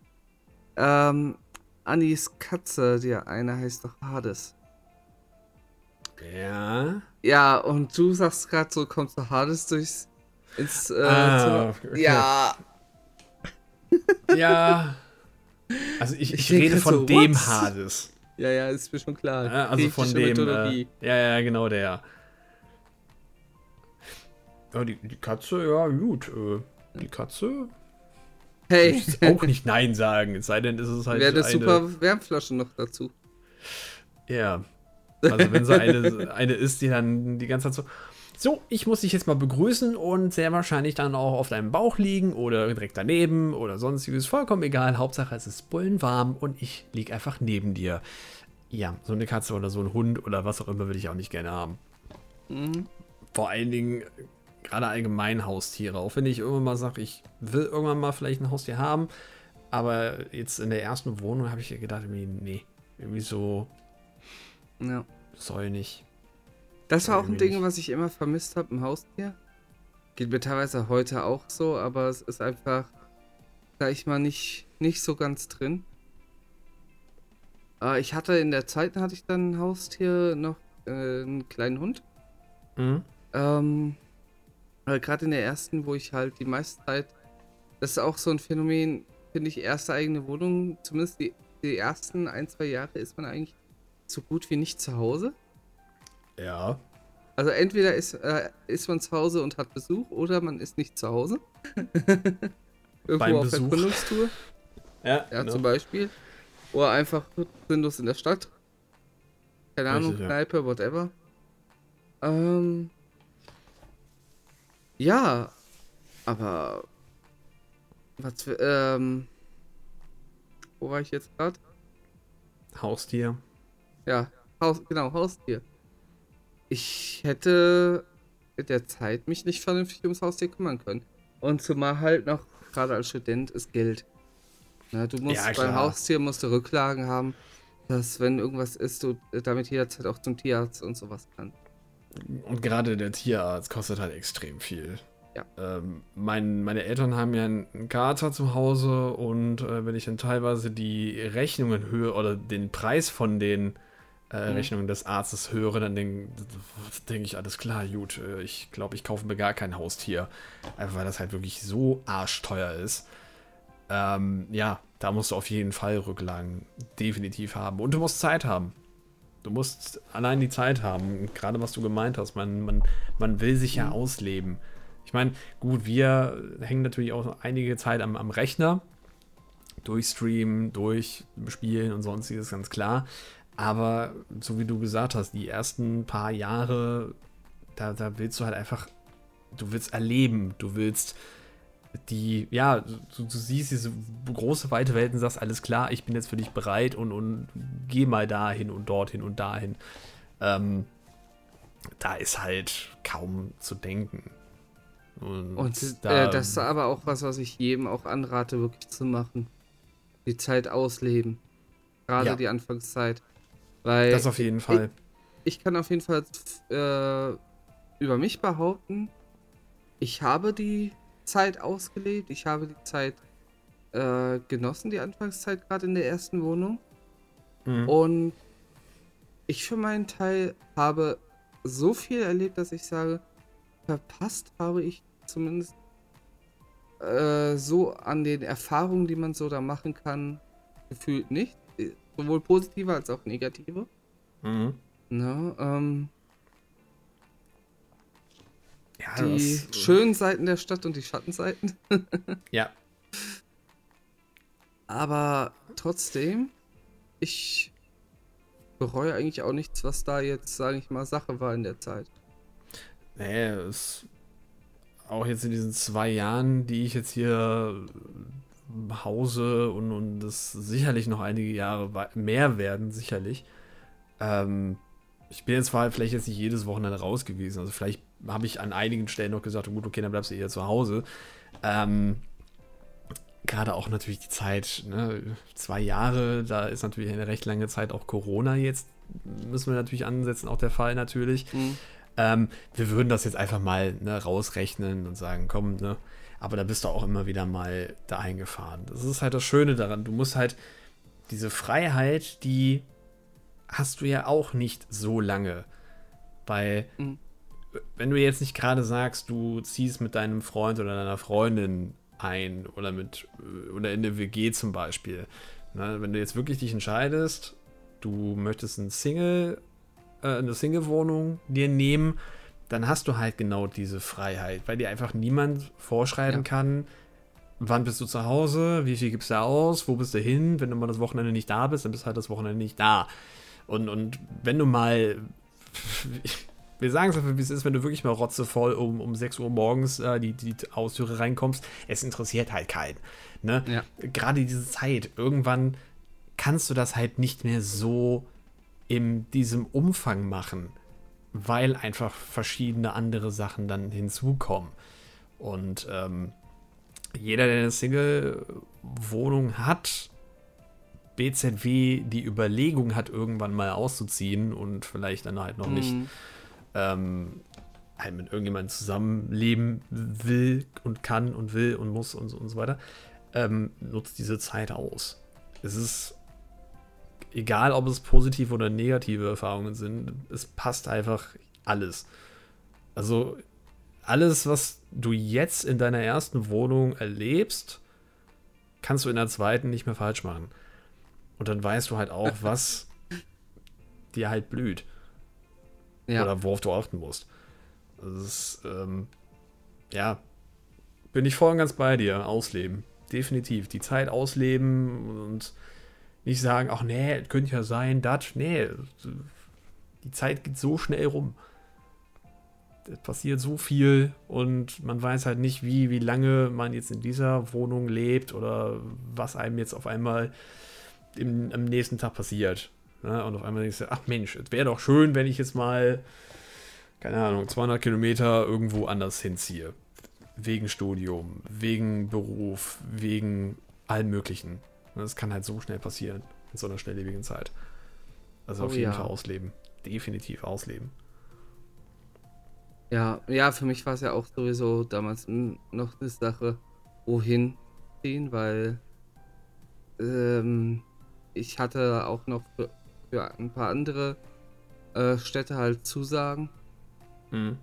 Ähm, Annis Katze, die eine heißt doch Hades. Ja. Ja, und du sagst gerade so, kommst du Hades durchs ins äh, ah, okay. Ja. Ja. Also ich, ich, ich rede von so, dem what? Hades. Ja, ja, ist mir schon klar. Ja, also von dem. Äh, ja, ja, genau der. Ja, die, die Katze, ja, gut. Äh, die Katze. Hey. Ich auch nicht Nein sagen, es sei denn, ist es halt. Wäre eine super Wärmflasche noch dazu. Ja. Also, wenn so eine, eine ist, die dann die ganze Zeit so. So, ich muss dich jetzt mal begrüßen und sehr wahrscheinlich dann auch auf deinem Bauch liegen oder direkt daneben oder sonstiges. Vollkommen egal. Hauptsache, es ist bullenwarm und ich liege einfach neben dir. Ja, so eine Katze oder so ein Hund oder was auch immer würde ich auch nicht gerne haben. Mhm. Vor allen Dingen gerade allgemein Haustiere. Auch wenn ich irgendwann mal sage, ich will irgendwann mal vielleicht ein Haustier haben. Aber jetzt in der ersten Wohnung habe ich gedacht, nee, irgendwie so. Ja. Soll nicht. Das war auch ein Ding, was ich immer vermisst habe im Haustier. Geht mir teilweise heute auch so, aber es ist einfach, da ich mal nicht, nicht so ganz drin. Äh, ich hatte in der Zeit, hatte ich dann ein Haustier, noch äh, einen kleinen Hund. Mhm. Ähm, Gerade in der ersten, wo ich halt die meiste Zeit, das ist auch so ein Phänomen, finde ich, erste eigene Wohnung, zumindest die, die ersten ein, zwei Jahre ist man eigentlich so gut wie nicht zu Hause. Ja. Also entweder ist, äh, ist man zu Hause und hat Besuch oder man ist nicht zu Hause. Irgendwo Beim auf Besuch. Erkundungstour. Ja, ja genau. zum Beispiel. Oder einfach sinnlos in der Stadt. Keine Ahnung, Richtig, Kneipe, ja. whatever. Ähm. Ja, aber. Was für, ähm. Wo war ich jetzt gerade? Haustier. Ja, Haus, genau, Haustier ich hätte in der Zeit mich nicht vernünftig ums Haustier kümmern können. Und zumal halt noch, gerade als Student, ist Geld. Na, du musst ja, beim Haustier musst du Rücklagen haben, dass wenn irgendwas ist, du damit jederzeit auch zum Tierarzt und sowas kannst. Und gerade der Tierarzt kostet halt extrem viel. Ja. Ähm, mein, meine Eltern haben ja einen Kater zu Hause und äh, wenn ich dann teilweise die Rechnungen höre oder den Preis von den äh, mhm. Rechnung des Arztes höre, dann denke denk ich, alles klar, gut, äh, ich glaube, ich kaufe mir gar kein Haustier. Einfach weil das halt wirklich so arschteuer ist. Ähm, ja, da musst du auf jeden Fall Rücklagen definitiv haben. Und du musst Zeit haben. Du musst allein die Zeit haben. Gerade was du gemeint hast, man, man, man will sich ja mhm. ausleben. Ich meine, gut, wir hängen natürlich auch einige Zeit am, am Rechner. Durchstreamen, durchspielen und sonstiges, ganz klar. Aber so wie du gesagt hast, die ersten paar Jahre, da, da willst du halt einfach, du willst erleben, du willst die, ja, du, du, siehst diese große, weite Welt und sagst, alles klar, ich bin jetzt für dich bereit und, und geh mal dahin und dorthin und dahin. Ähm, da ist halt kaum zu denken. Und, und da, äh, das ist aber auch was, was ich jedem auch anrate, wirklich zu machen. Die Zeit ausleben. Gerade ja. die Anfangszeit. Weil das auf jeden Fall. Ich, ich kann auf jeden Fall äh, über mich behaupten, ich habe die Zeit ausgelebt, ich habe die Zeit äh, genossen, die Anfangszeit gerade in der ersten Wohnung. Mhm. Und ich für meinen Teil habe so viel erlebt, dass ich sage, verpasst habe ich zumindest äh, so an den Erfahrungen, die man so da machen kann, gefühlt nicht. Sowohl positive als auch negative. Mhm. Na, ähm, ja, die das, schönen Seiten der Stadt und die Schattenseiten. ja. Aber trotzdem, ich bereue eigentlich auch nichts, was da jetzt, sage ich mal, Sache war in der Zeit. Nee, es auch jetzt in diesen zwei Jahren, die ich jetzt hier hause und, und das sicherlich noch einige Jahre mehr werden, sicherlich. Ähm, ich bin jetzt zwar vielleicht jetzt nicht jedes Wochenende raus gewesen, also vielleicht habe ich an einigen Stellen noch gesagt, gut, okay, dann bleibst du eher zu Hause. Ähm, Gerade auch natürlich die Zeit, ne, zwei Jahre, da ist natürlich eine recht lange Zeit auch Corona jetzt, müssen wir natürlich ansetzen, auch der Fall natürlich. Mhm. Ähm, wir würden das jetzt einfach mal ne, rausrechnen und sagen, komm, ne, aber da bist du auch immer wieder mal dahin gefahren. Das ist halt das Schöne daran. Du musst halt diese Freiheit, die hast du ja auch nicht so lange. Weil, mhm. wenn du jetzt nicht gerade sagst, du ziehst mit deinem Freund oder deiner Freundin ein oder mit oder in eine WG zum Beispiel. Ne, wenn du jetzt wirklich dich entscheidest, du möchtest ein Single, äh, eine Single-Wohnung dir nehmen, dann hast du halt genau diese Freiheit, weil dir einfach niemand vorschreiben ja. kann, wann bist du zu Hause, wie viel gibst du aus, wo bist du hin, wenn du mal das Wochenende nicht da bist, dann bist du halt das Wochenende nicht da. Und, und wenn du mal, wir sagen es einfach, wie es ist, wenn du wirklich mal rotzevoll um, um 6 Uhr morgens äh, die, die Haustüre reinkommst, es interessiert halt keinen. Ne? Ja. Gerade diese Zeit, irgendwann kannst du das halt nicht mehr so in diesem Umfang machen weil einfach verschiedene andere Sachen dann hinzukommen. Und ähm, jeder, der eine Single-Wohnung hat, BZW die Überlegung hat, irgendwann mal auszuziehen und vielleicht dann halt noch mhm. nicht ähm, halt mit irgendjemandem zusammenleben will und kann und will und muss und, und so weiter, ähm, nutzt diese Zeit aus. Es ist egal ob es positive oder negative Erfahrungen sind, es passt einfach alles. Also alles, was du jetzt in deiner ersten Wohnung erlebst, kannst du in der zweiten nicht mehr falsch machen. Und dann weißt du halt auch, was dir halt blüht. Ja. Oder worauf du achten musst. Das ist, ähm, ja, bin ich voll und ganz bei dir. Ausleben. Definitiv. Die Zeit ausleben und nicht sagen, ach nee, könnte ja sein, das, nee. Die Zeit geht so schnell rum. Es passiert so viel und man weiß halt nicht, wie, wie lange man jetzt in dieser Wohnung lebt oder was einem jetzt auf einmal im, am nächsten Tag passiert. Ne? Und auf einmal denkst du, ach Mensch, es wäre doch schön, wenn ich jetzt mal, keine Ahnung, 200 Kilometer irgendwo anders hinziehe. Wegen Studium, wegen Beruf, wegen allem Möglichen. Das kann halt so schnell passieren in so einer schnelllebigen Zeit. Also oh, auf jeden ja. Fall ausleben. Definitiv ausleben. Ja, ja, für mich war es ja auch sowieso damals noch eine Sache, wohin ziehen, weil ähm, ich hatte auch noch für, für ein paar andere äh, Städte halt Zusagen. Mhm.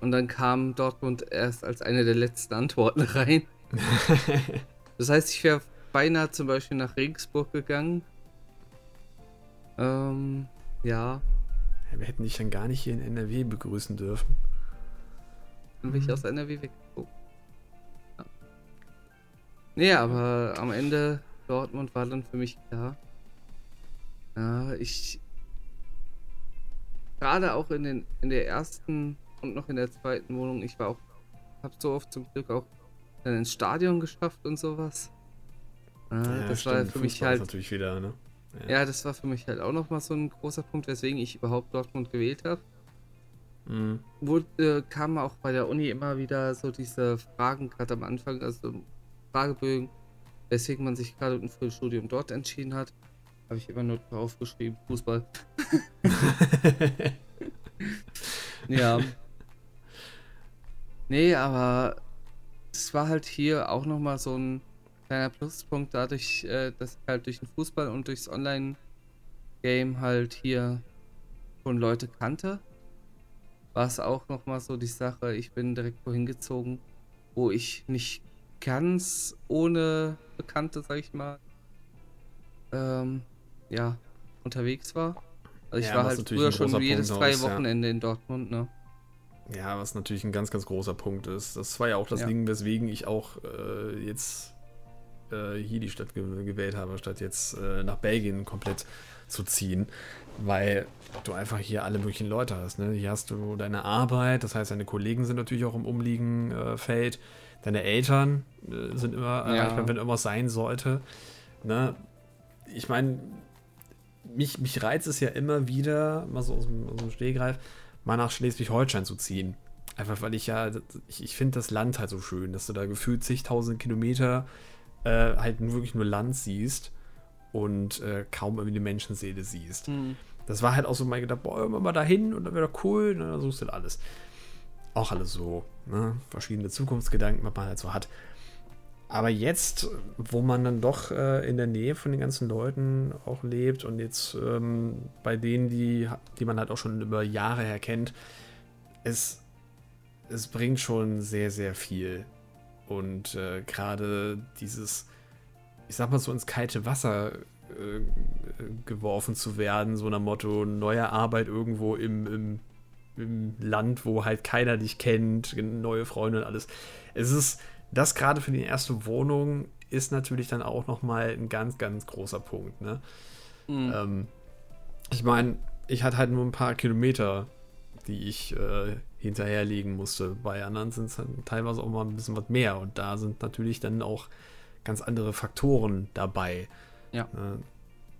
Und dann kam Dortmund erst als eine der letzten Antworten rein. das heißt, ich wäre beinahe zum Beispiel nach Regensburg gegangen. Ähm, ja. ja. Wir hätten dich dann gar nicht hier in NRW begrüßen dürfen. Dann bin ich mhm. aus NRW weggeguckt. Ja. Nee, aber am Ende Dortmund war dann für mich klar. Ja, ich. Gerade auch in, den, in der ersten und noch in der zweiten Wohnung, ich war auch. Hab so oft zum Glück auch dann ins Stadion geschafft und sowas. Ja, das stimmt. war für mich halt natürlich wieder, ne? Ja. ja. das war für mich halt auch nochmal so ein großer Punkt, weswegen ich überhaupt Dortmund gewählt habe. Mhm. Wo äh, kamen auch bei der Uni immer wieder so diese Fragen, gerade am Anfang, also Fragebögen, weswegen man sich gerade für ein Studium dort entschieden hat. Habe ich immer nur drauf geschrieben, Fußball. ja. Nee, aber es war halt hier auch nochmal so ein kleiner Pluspunkt dadurch, äh, dass ich halt durch den Fußball und durchs Online-Game halt hier schon Leute kannte, war es auch nochmal so die Sache, ich bin direkt wohin gezogen, wo ich nicht ganz ohne Bekannte, sag ich mal, ähm, ja, unterwegs war. Also ich ja, war halt früher schon jedes freie Wochenende ja. in Dortmund, ne? Ja, was natürlich ein ganz, ganz großer Punkt ist. Das war ja auch das ja. Ding, weswegen ich auch äh, jetzt äh, hier die Stadt ge gewählt habe, statt jetzt äh, nach Belgien komplett zu ziehen. Weil du einfach hier alle möglichen Leute hast. Ne? Hier hast du deine Arbeit, das heißt, deine Kollegen sind natürlich auch im umliegenden äh, Feld. Deine Eltern äh, sind immer erreichbar, wenn irgendwas sein sollte. Ne? Ich meine, mich, mich reizt es ja immer wieder, mal so aus dem, aus dem Stehgreif, mal nach Schleswig-Holstein zu ziehen. Einfach weil ich ja, ich, ich finde das Land halt so schön, dass du da gefühlt zigtausend Kilometer äh, halt wirklich nur Land siehst und äh, kaum irgendwie eine Menschenseele siehst. Mhm. Das war halt auch so mal gedacht, boah, immer mal dahin und dann wäre doch cool, und ne, dann suchst du alles. Auch alles so, ne? Verschiedene Zukunftsgedanken, was man halt so hat. Aber jetzt, wo man dann doch äh, in der Nähe von den ganzen Leuten auch lebt und jetzt ähm, bei denen, die, die man halt auch schon über Jahre her kennt, es, es bringt schon sehr, sehr viel. Und äh, gerade dieses, ich sag mal so ins kalte Wasser äh, geworfen zu werden, so nach Motto, neue Arbeit irgendwo im, im, im Land, wo halt keiner dich kennt, neue Freunde und alles. Es ist das gerade für die erste Wohnung ist natürlich dann auch nochmal ein ganz, ganz großer Punkt. Ne? Mhm. Ähm, ich meine, ich hatte halt nur ein paar Kilometer, die ich äh, hinterherlegen musste. Bei anderen sind es teilweise auch mal ein bisschen was mehr. Und da sind natürlich dann auch ganz andere Faktoren dabei. Ja. Ne?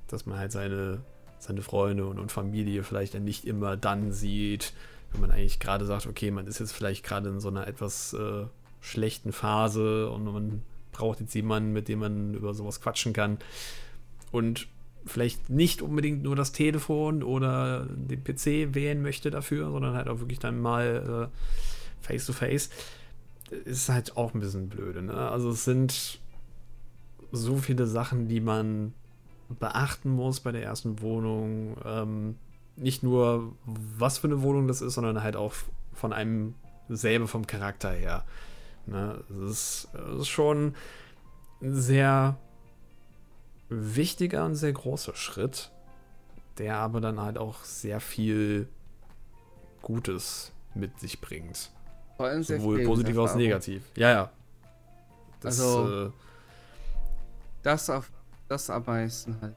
Dass man halt seine, seine Freunde und, und Familie vielleicht dann nicht immer dann sieht, wenn man eigentlich gerade sagt, okay, man ist jetzt vielleicht gerade in so einer etwas äh, schlechten Phase und man braucht jetzt jemanden, mit dem man über sowas quatschen kann. Und vielleicht nicht unbedingt nur das Telefon oder den PC wählen möchte dafür, sondern halt auch wirklich dann mal äh, face to face. Ist halt auch ein bisschen blöde. Ne? Also es sind so viele Sachen, die man beachten muss bei der ersten Wohnung. Ähm, nicht nur, was für eine Wohnung das ist, sondern halt auch von einem selber vom Charakter her. Ne? Das, ist, das ist schon sehr wichtiger und sehr großer Schritt, der aber dann halt auch sehr viel Gutes mit sich bringt. Vor allem Sowohl positiv als negativ. Ja, ja. Das, also, äh, das, auf, das am meisten halt.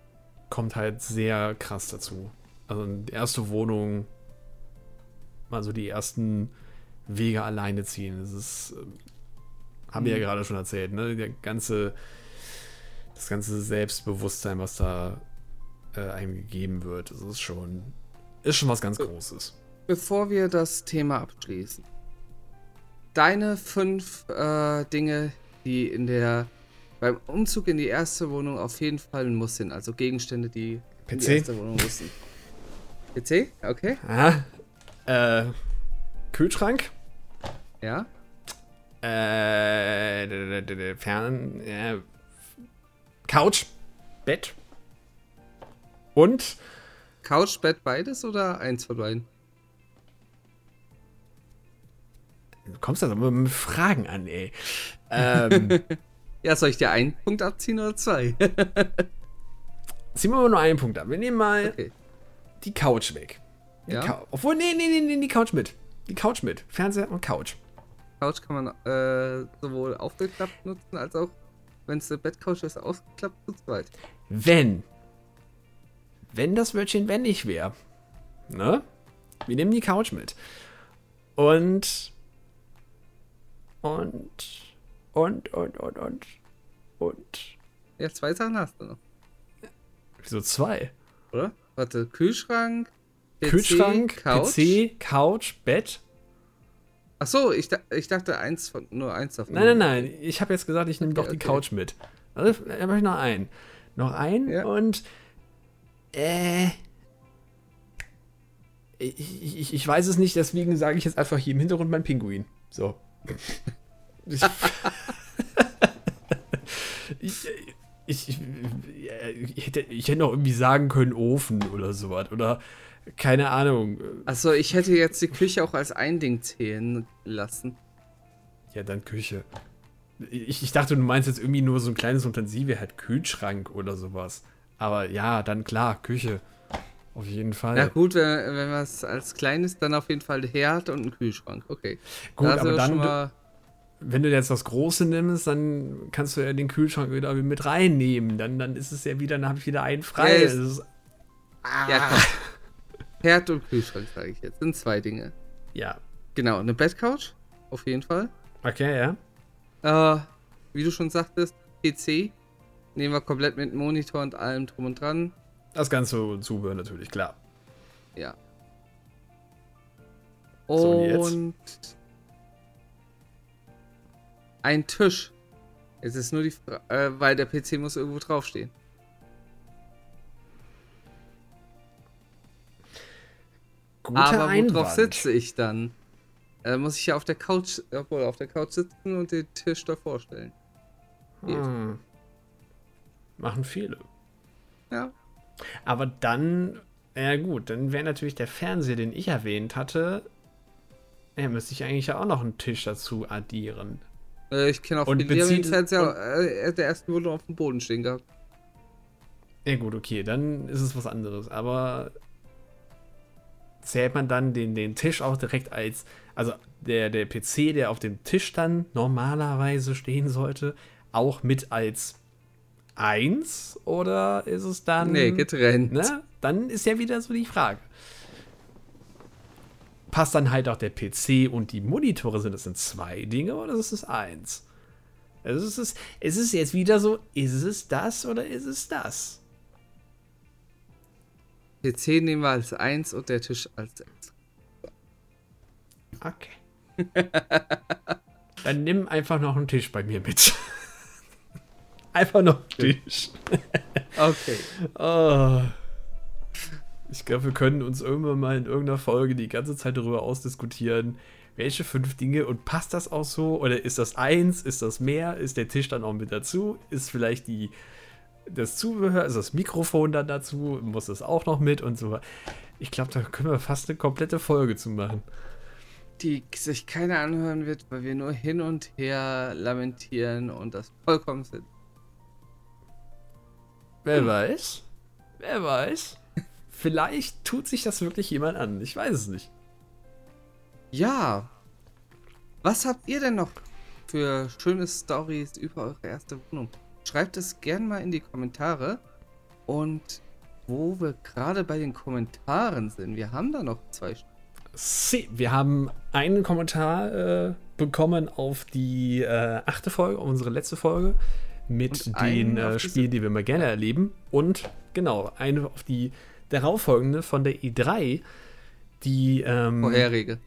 Kommt halt sehr krass dazu. Also die erste Wohnung, also die ersten Wege alleine ziehen. Das ist ähm, haben wir ja mhm. gerade schon erzählt, ne? Der ganze, das ganze Selbstbewusstsein, was da äh, einem gegeben wird, das ist schon, ist schon was ganz Großes. Bevor wir das Thema abschließen, deine fünf äh, Dinge, die in der beim Umzug in die erste Wohnung auf jeden Fall Muss sind, also Gegenstände, die PC? in die erste Wohnung müssen. PC? Okay. Ah, äh, Kühlschrank. Ja. Äh, Fern, äh, Couch, Bett und Couch, Bett, beides oder eins von beiden? Du kommst da aber mit Fragen an, ey. Ähm, ja, soll ich dir einen Punkt abziehen oder zwei? Ziehen wir mal nur einen Punkt ab. Wir nehmen mal okay. die Couch weg. Die ja. Cou Obwohl, nee, nee, nee, nee, die Couch mit. Die Couch mit. Fernseher und Couch. Couch kann man äh, sowohl aufgeklappt nutzen, als auch, wenn es eine Bettcouch ist, ausgeklappt zu zweit. Wenn. Wenn das Wörtchen wenn nicht wäre. Ne? Wir nehmen die Couch mit. Und. Und. Und, und, und, und. Und. Ja, zwei Sachen hast du noch. Wieso zwei? Oder? Warte, Kühlschrank, PC, Kühlschrank, Couch. PC, Couch, Bett. Ach so, ich, ich dachte eins von, nur eins davon. Nein, nein, nein. Ich habe jetzt gesagt, ich nehme okay, doch die okay. Couch mit. Also, ich noch einen. Noch einen ja. und äh. Ich, ich, ich, weiß es nicht, deswegen sage ich jetzt einfach hier im Hintergrund mein Pinguin. So. ich, ich, ich, ich, hätte, ich hätte noch irgendwie sagen können Ofen oder sowas. Oder keine Ahnung. Also ich hätte jetzt die Küche auch als ein Ding zählen lassen. Ja, dann Küche. Ich, ich dachte, du meinst jetzt irgendwie nur so ein kleines Utensil, halt Kühlschrank oder sowas. Aber ja, dann klar, Küche. Auf jeden Fall. Ja gut, wenn, wenn man es als kleines, dann auf jeden Fall Herd und ein Kühlschrank. Okay. Gut, da aber dann, du, wenn du jetzt das Große nimmst, dann kannst du ja den Kühlschrank wieder mit reinnehmen. Dann, dann ist es ja wieder, dann habe ich wieder einen frei. Ja, ist, ah. ja Herd und Kühlschrank, sage ich jetzt. Sind zwei Dinge. Ja. Genau, eine Bettcouch, auf jeden Fall. Okay, ja. Äh, wie du schon sagtest, PC. Nehmen wir komplett mit Monitor und allem drum und dran. Das ganze Zubehör natürlich, klar. Ja. So, und, ein Tisch. Es ist nur die Frage, äh, weil der PC muss irgendwo draufstehen. Guter Aber Einwand. worauf sitze ich dann? Äh, muss ich ja auf der Couch, obwohl auf der Couch sitzen und den Tisch davor stellen. Hm. Machen viele. Ja. Aber dann, ja gut, dann wäre natürlich der Fernseher, den ich erwähnt hatte, ja, müsste ich eigentlich ja auch noch einen Tisch dazu addieren. Äh, ich kenne auch und bezieht, Fernseher, äh, der erste wurde auf dem Boden stehen gehabt. Ja gut, okay, dann ist es was anderes. Aber zählt man dann den, den Tisch auch direkt als, also der, der PC, der auf dem Tisch dann normalerweise stehen sollte, auch mit als 1 oder ist es dann. Nee, getrennt. Ne? Dann ist ja wieder so die Frage. Passt dann halt auch der PC und die Monitore, sind das in zwei Dinge oder ist es eins? Also ist es, ist es jetzt wieder so, ist es das oder ist es das? PC nehmen wir als 1 und der Tisch als 6. Okay. Dann nimm einfach noch einen Tisch bei mir mit. einfach noch einen Tisch. okay. Oh. Ich glaube, wir können uns irgendwann mal in irgendeiner Folge die ganze Zeit darüber ausdiskutieren, welche fünf Dinge und passt das auch so? Oder ist das eins? Ist das mehr? Ist der Tisch dann auch mit dazu? Ist vielleicht die das Zubehör, also das Mikrofon dann dazu, muss das auch noch mit und so. Ich glaube, da können wir fast eine komplette Folge zu machen. Die sich keiner anhören wird, weil wir nur hin und her lamentieren und das vollkommen sind. Wer hm. weiß? Wer weiß? Vielleicht tut sich das wirklich jemand an. Ich weiß es nicht. Ja. Was habt ihr denn noch für schöne Stories über eure erste Wohnung? Schreibt es gerne mal in die Kommentare. Und wo wir gerade bei den Kommentaren sind, wir haben da noch zwei. Sie, wir haben einen Kommentar äh, bekommen auf die äh, achte Folge, unsere letzte Folge, mit den äh, Spielen, die wir mal gerne erleben. Und genau, eine auf die darauffolgende von der E3, die ähm, vorherige.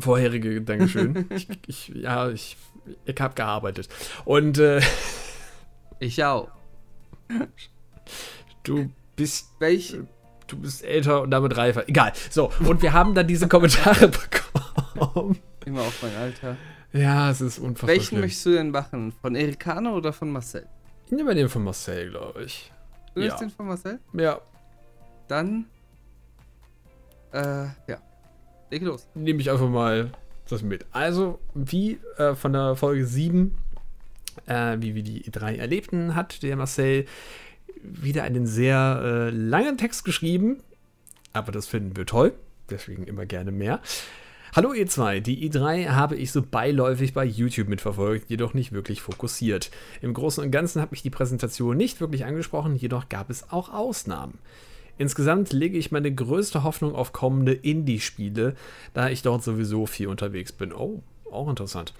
Vorherige, Dankeschön. ich, ich, ja, ich, ich habe gearbeitet. Und äh, ich auch. Du bist. Welch? Du bist älter und damit reifer. Egal. So, und wir haben dann diese Kommentare bekommen. Immer auf mein Alter. Ja, es ist unfassbar. Welchen schlimm. möchtest du denn machen? Von Ericano oder von Marcel? Ich nehme den von Marcel, glaube ich. Du ja. den von Marcel? Ja. Dann. Äh, ja. Leg los. Nehme ich einfach mal das mit. Also, wie äh, von der Folge 7 äh, wie wir die E3 erlebten, hat der Marcel wieder einen sehr äh, langen Text geschrieben. Aber das finden wir toll. Deswegen immer gerne mehr. Hallo ihr zwei, die E3 habe ich so beiläufig bei YouTube mitverfolgt, jedoch nicht wirklich fokussiert. Im Großen und Ganzen hat mich die Präsentation nicht wirklich angesprochen, jedoch gab es auch Ausnahmen. Insgesamt lege ich meine größte Hoffnung auf kommende Indie-Spiele, da ich dort sowieso viel unterwegs bin. Oh, auch interessant.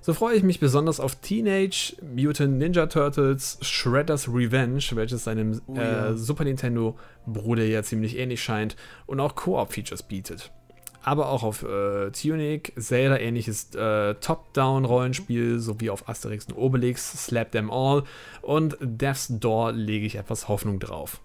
So freue ich mich besonders auf Teenage Mutant Ninja Turtles Shredder's Revenge, welches seinem oh, ja. äh, Super Nintendo Bruder ja ziemlich ähnlich scheint und auch Koop-Features bietet. Aber auch auf äh, Tunic, Zelda-ähnliches äh, Top-Down-Rollenspiel sowie auf Asterix und Obelix, Slap Them All und Death's Door lege ich etwas Hoffnung drauf.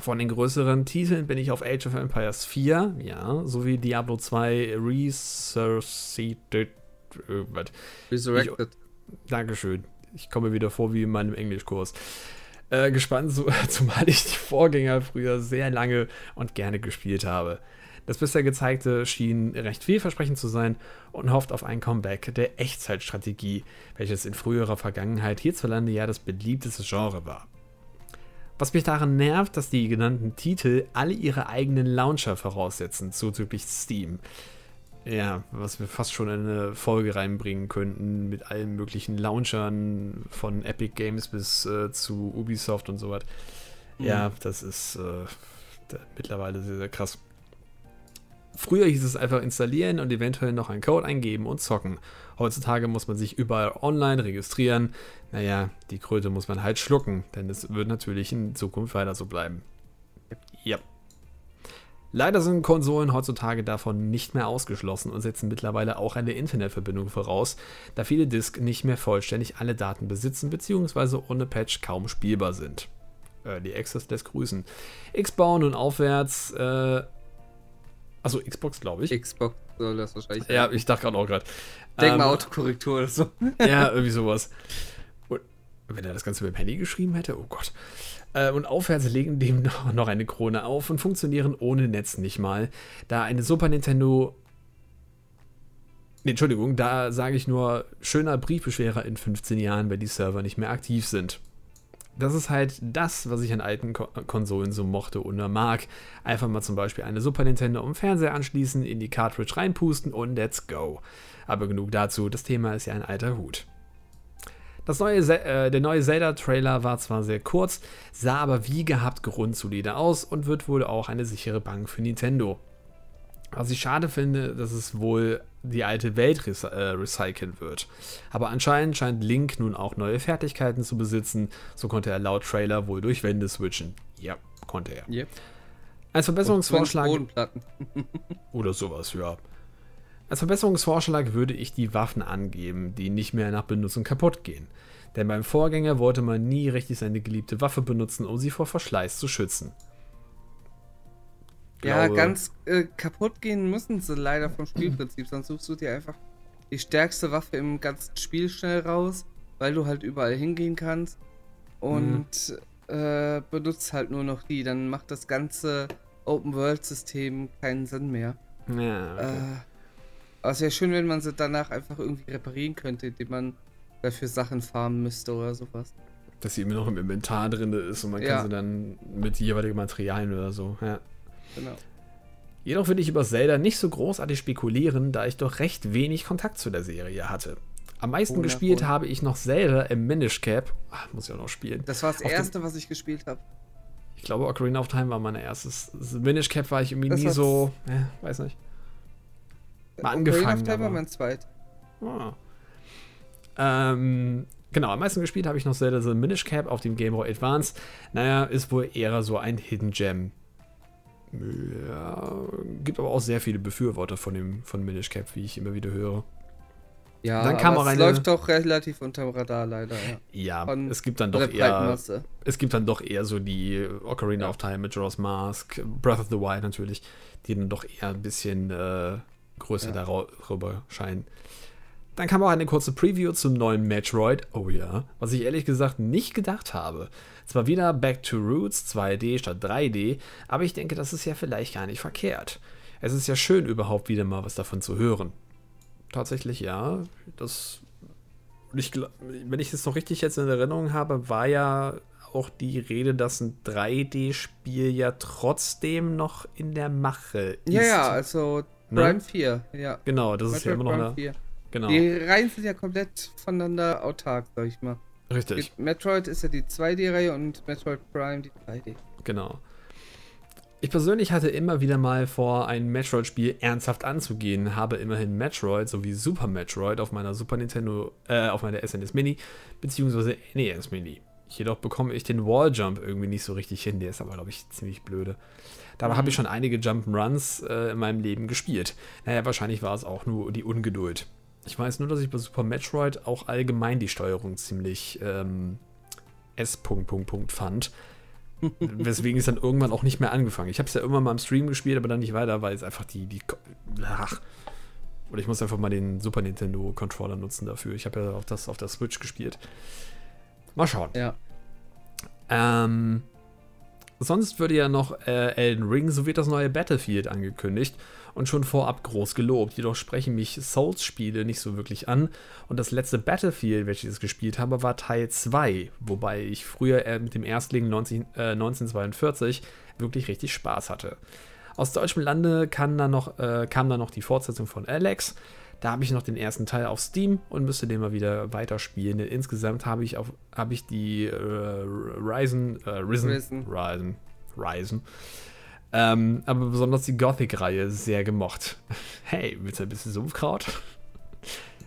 Von den größeren Titeln bin ich auf Age of Empires 4, ja, sowie Diablo 2 Resurrected irgendwas. Resurrected. Ich, Dankeschön. Ich komme wieder vor wie in meinem Englischkurs. äh, gespannt, so, zumal ich die Vorgänger früher sehr lange und gerne gespielt habe. Das bisher gezeigte schien recht vielversprechend zu sein und hofft auf ein Comeback der Echtzeitstrategie, welches in früherer Vergangenheit hierzulande ja das beliebteste Genre war. Was mich daran nervt, dass die genannten Titel alle ihre eigenen Launcher voraussetzen, zuzüglich Steam. Ja, was wir fast schon in eine Folge reinbringen könnten mit allen möglichen Launchern von Epic Games bis äh, zu Ubisoft und so was. Mhm. Ja, das ist äh, mittlerweile sehr, sehr krass. Früher hieß es einfach installieren und eventuell noch einen Code eingeben und zocken. Heutzutage muss man sich überall online registrieren. Naja, die Kröte muss man halt schlucken, denn es wird natürlich in Zukunft weiter so bleiben. Ja. Leider sind Konsolen heutzutage davon nicht mehr ausgeschlossen und setzen mittlerweile auch eine Internetverbindung voraus, da viele Disk nicht mehr vollständig alle Daten besitzen bzw. ohne Patch kaum spielbar sind. Early Access lässt grüßen. X-Bau nun aufwärts, äh, also Xbox, glaube ich. Xbox soll das wahrscheinlich. Ja, ich dachte gerade auch gerade. Denk ähm, mal Autokorrektur oder so. ja, irgendwie sowas. Und wenn er das Ganze mit dem Handy geschrieben hätte, oh Gott. Äh, und aufwärts legen dem noch eine Krone auf und funktionieren ohne Netz nicht mal, da eine Super Nintendo. Nee, Entschuldigung, da sage ich nur schöner Briefbeschwerer in 15 Jahren, wenn die Server nicht mehr aktiv sind. Das ist halt das, was ich an alten Ko Konsolen so mochte oder mag. Einfach mal zum Beispiel eine Super Nintendo am Fernseher anschließen, in die Cartridge reinpusten und let's go. Aber genug dazu, das Thema ist ja ein alter Hut. Das neue, äh, der neue Zelda-Trailer war zwar sehr kurz, sah aber wie gehabt grundsolide aus und wird wohl auch eine sichere Bank für Nintendo. Was ich schade finde, dass es wohl die alte Welt äh, recyceln wird. Aber anscheinend scheint Link nun auch neue Fertigkeiten zu besitzen. So konnte er laut Trailer wohl durch Wände switchen. Ja, konnte er. Yep. Als Verbesserungsvorschlag. oder sowas, ja. Als Verbesserungsvorschlag würde ich die Waffen angeben, die nicht mehr nach Benutzung kaputt gehen. Denn beim Vorgänger wollte man nie richtig seine geliebte Waffe benutzen, um sie vor Verschleiß zu schützen. Ja, ganz äh, kaputt gehen müssen sie leider vom Spielprinzip, sonst suchst du dir einfach die stärkste Waffe im ganzen Spiel schnell raus, weil du halt überall hingehen kannst und mhm. äh, benutzt halt nur noch die. Dann macht das ganze Open-World-System keinen Sinn mehr. Ja, okay. äh, aber es wäre schön, wenn man sie danach einfach irgendwie reparieren könnte, indem man dafür Sachen farmen müsste oder sowas. Dass sie immer noch im Inventar drin ist und man ja. kann sie dann mit jeweiligen Materialien oder so. Ja. Genau. Jedoch würde ich über Zelda nicht so großartig spekulieren, da ich doch recht wenig Kontakt zu der Serie hatte. Am meisten oh, gespielt oh. habe ich noch Zelda im Minish Cap. Ach, muss ich auch noch spielen. Das war das Auf erste, was ich gespielt habe. Ich glaube, Ocarina of Time war mein erstes. Minish Cap war ich irgendwie das nie so. Äh, weiß nicht. Mal angefangen. Time war mein zweit. Oh. Ähm, genau, am meisten gespielt habe ich noch Zelda The Minish Cap auf dem Game Boy Advance. Naja, ist wohl eher so ein Hidden Gem. Ja, gibt aber auch sehr viele Befürworter von dem von Minish Cap, wie ich immer wieder höre. Ja, dann kam aber auch eine, es läuft doch relativ unterm Radar leider. Ja, ja es gibt dann doch eher es gibt dann doch eher so die Ocarina ja. of Time, Majora's Mask, Breath of the Wild natürlich, die dann doch eher ein bisschen äh, größer ja. darüber scheinen. Dann kam auch eine kurze Preview zum neuen Metroid. Oh ja, was ich ehrlich gesagt nicht gedacht habe. Zwar wieder Back to Roots 2D statt 3D, aber ich denke, das ist ja vielleicht gar nicht verkehrt. Es ist ja schön, überhaupt wieder mal was davon zu hören. Tatsächlich ja. Das. Ich, wenn ich es noch richtig jetzt in Erinnerung habe, war ja auch die Rede, dass ein 3D-Spiel ja trotzdem noch in der Mache ist. Ja, ja, also Prime ne? 4, ja. Genau, das Metroid ist ja immer noch Prime eine. 4. Genau. Die Reihen sind ja komplett voneinander autark, sag ich mal. Richtig. Metroid ist ja die 2D-Reihe und Metroid Prime die 3D. Genau. Ich persönlich hatte immer wieder mal vor, ein Metroid-Spiel ernsthaft anzugehen, habe immerhin Metroid sowie Super Metroid auf meiner Super Nintendo, äh, auf meiner SNES Mini, beziehungsweise NES Mini. Jedoch bekomme ich den Walljump irgendwie nicht so richtig hin, der ist aber, glaube ich, ziemlich blöde. Dabei mhm. habe ich schon einige Jump'n'Runs äh, in meinem Leben gespielt. Naja, wahrscheinlich war es auch nur die Ungeduld. Ich weiß nur, dass ich bei Super Metroid auch allgemein die Steuerung ziemlich ähm, S. -Punkt -Punkt -Punkt fand. Weswegen ich dann irgendwann auch nicht mehr angefangen. Ich habe es ja irgendwann mal im Stream gespielt, aber dann nicht weiter, weil es einfach die. die ach. Oder ich muss einfach mal den Super Nintendo Controller nutzen dafür. Ich habe ja auch das auf der Switch gespielt. Mal schauen. Ja. Ähm, sonst würde ja noch äh, Elden Ring sowie das neue Battlefield angekündigt und schon vorab groß gelobt. Jedoch sprechen mich Souls-Spiele nicht so wirklich an. Und das letzte Battlefield, welches ich gespielt habe, war Teil 2, wobei ich früher äh, mit dem Erstling 19, äh, 1942 wirklich richtig Spaß hatte. Aus deutschem Lande kann dann noch, äh, kam dann noch die Fortsetzung von Alex. Da habe ich noch den ersten Teil auf Steam und müsste den mal wieder weiterspielen. Denn insgesamt habe ich, hab ich die äh, Ryzen, äh, Risen, Risen. Ryzen, Ryzen ähm, aber besonders die Gothic-Reihe sehr gemocht. Hey, willst du ein bisschen Sumpfkraut?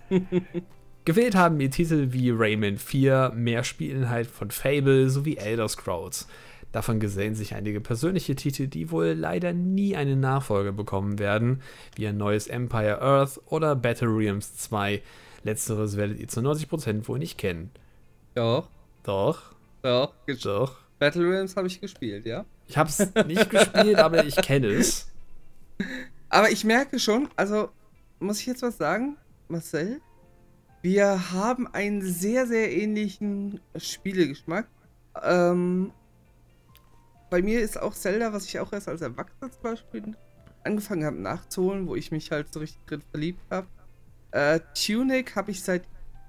Gewählt haben mir Titel wie Rayman 4, mehr Spielinhalt von Fable sowie Elder Scrolls. Davon gesellen sich einige persönliche Titel, die wohl leider nie eine Nachfolge bekommen werden, wie ein neues Empire Earth oder Battle Realms 2. Letzteres werdet ihr zu 90% wohl nicht kennen. Doch. Doch. Doch. Doch. Battle Realms habe ich gespielt, ja. Ich habe es nicht gespielt, aber ich kenne es. Aber ich merke schon, also muss ich jetzt was sagen, Marcel? Wir haben einen sehr, sehr ähnlichen Spielegeschmack. Ähm, bei mir ist auch Zelda, was ich auch erst als Erwachsener zum Beispiel angefangen habe nachzuholen, wo ich mich halt so richtig drin verliebt habe. Äh, Tunic habe ich seit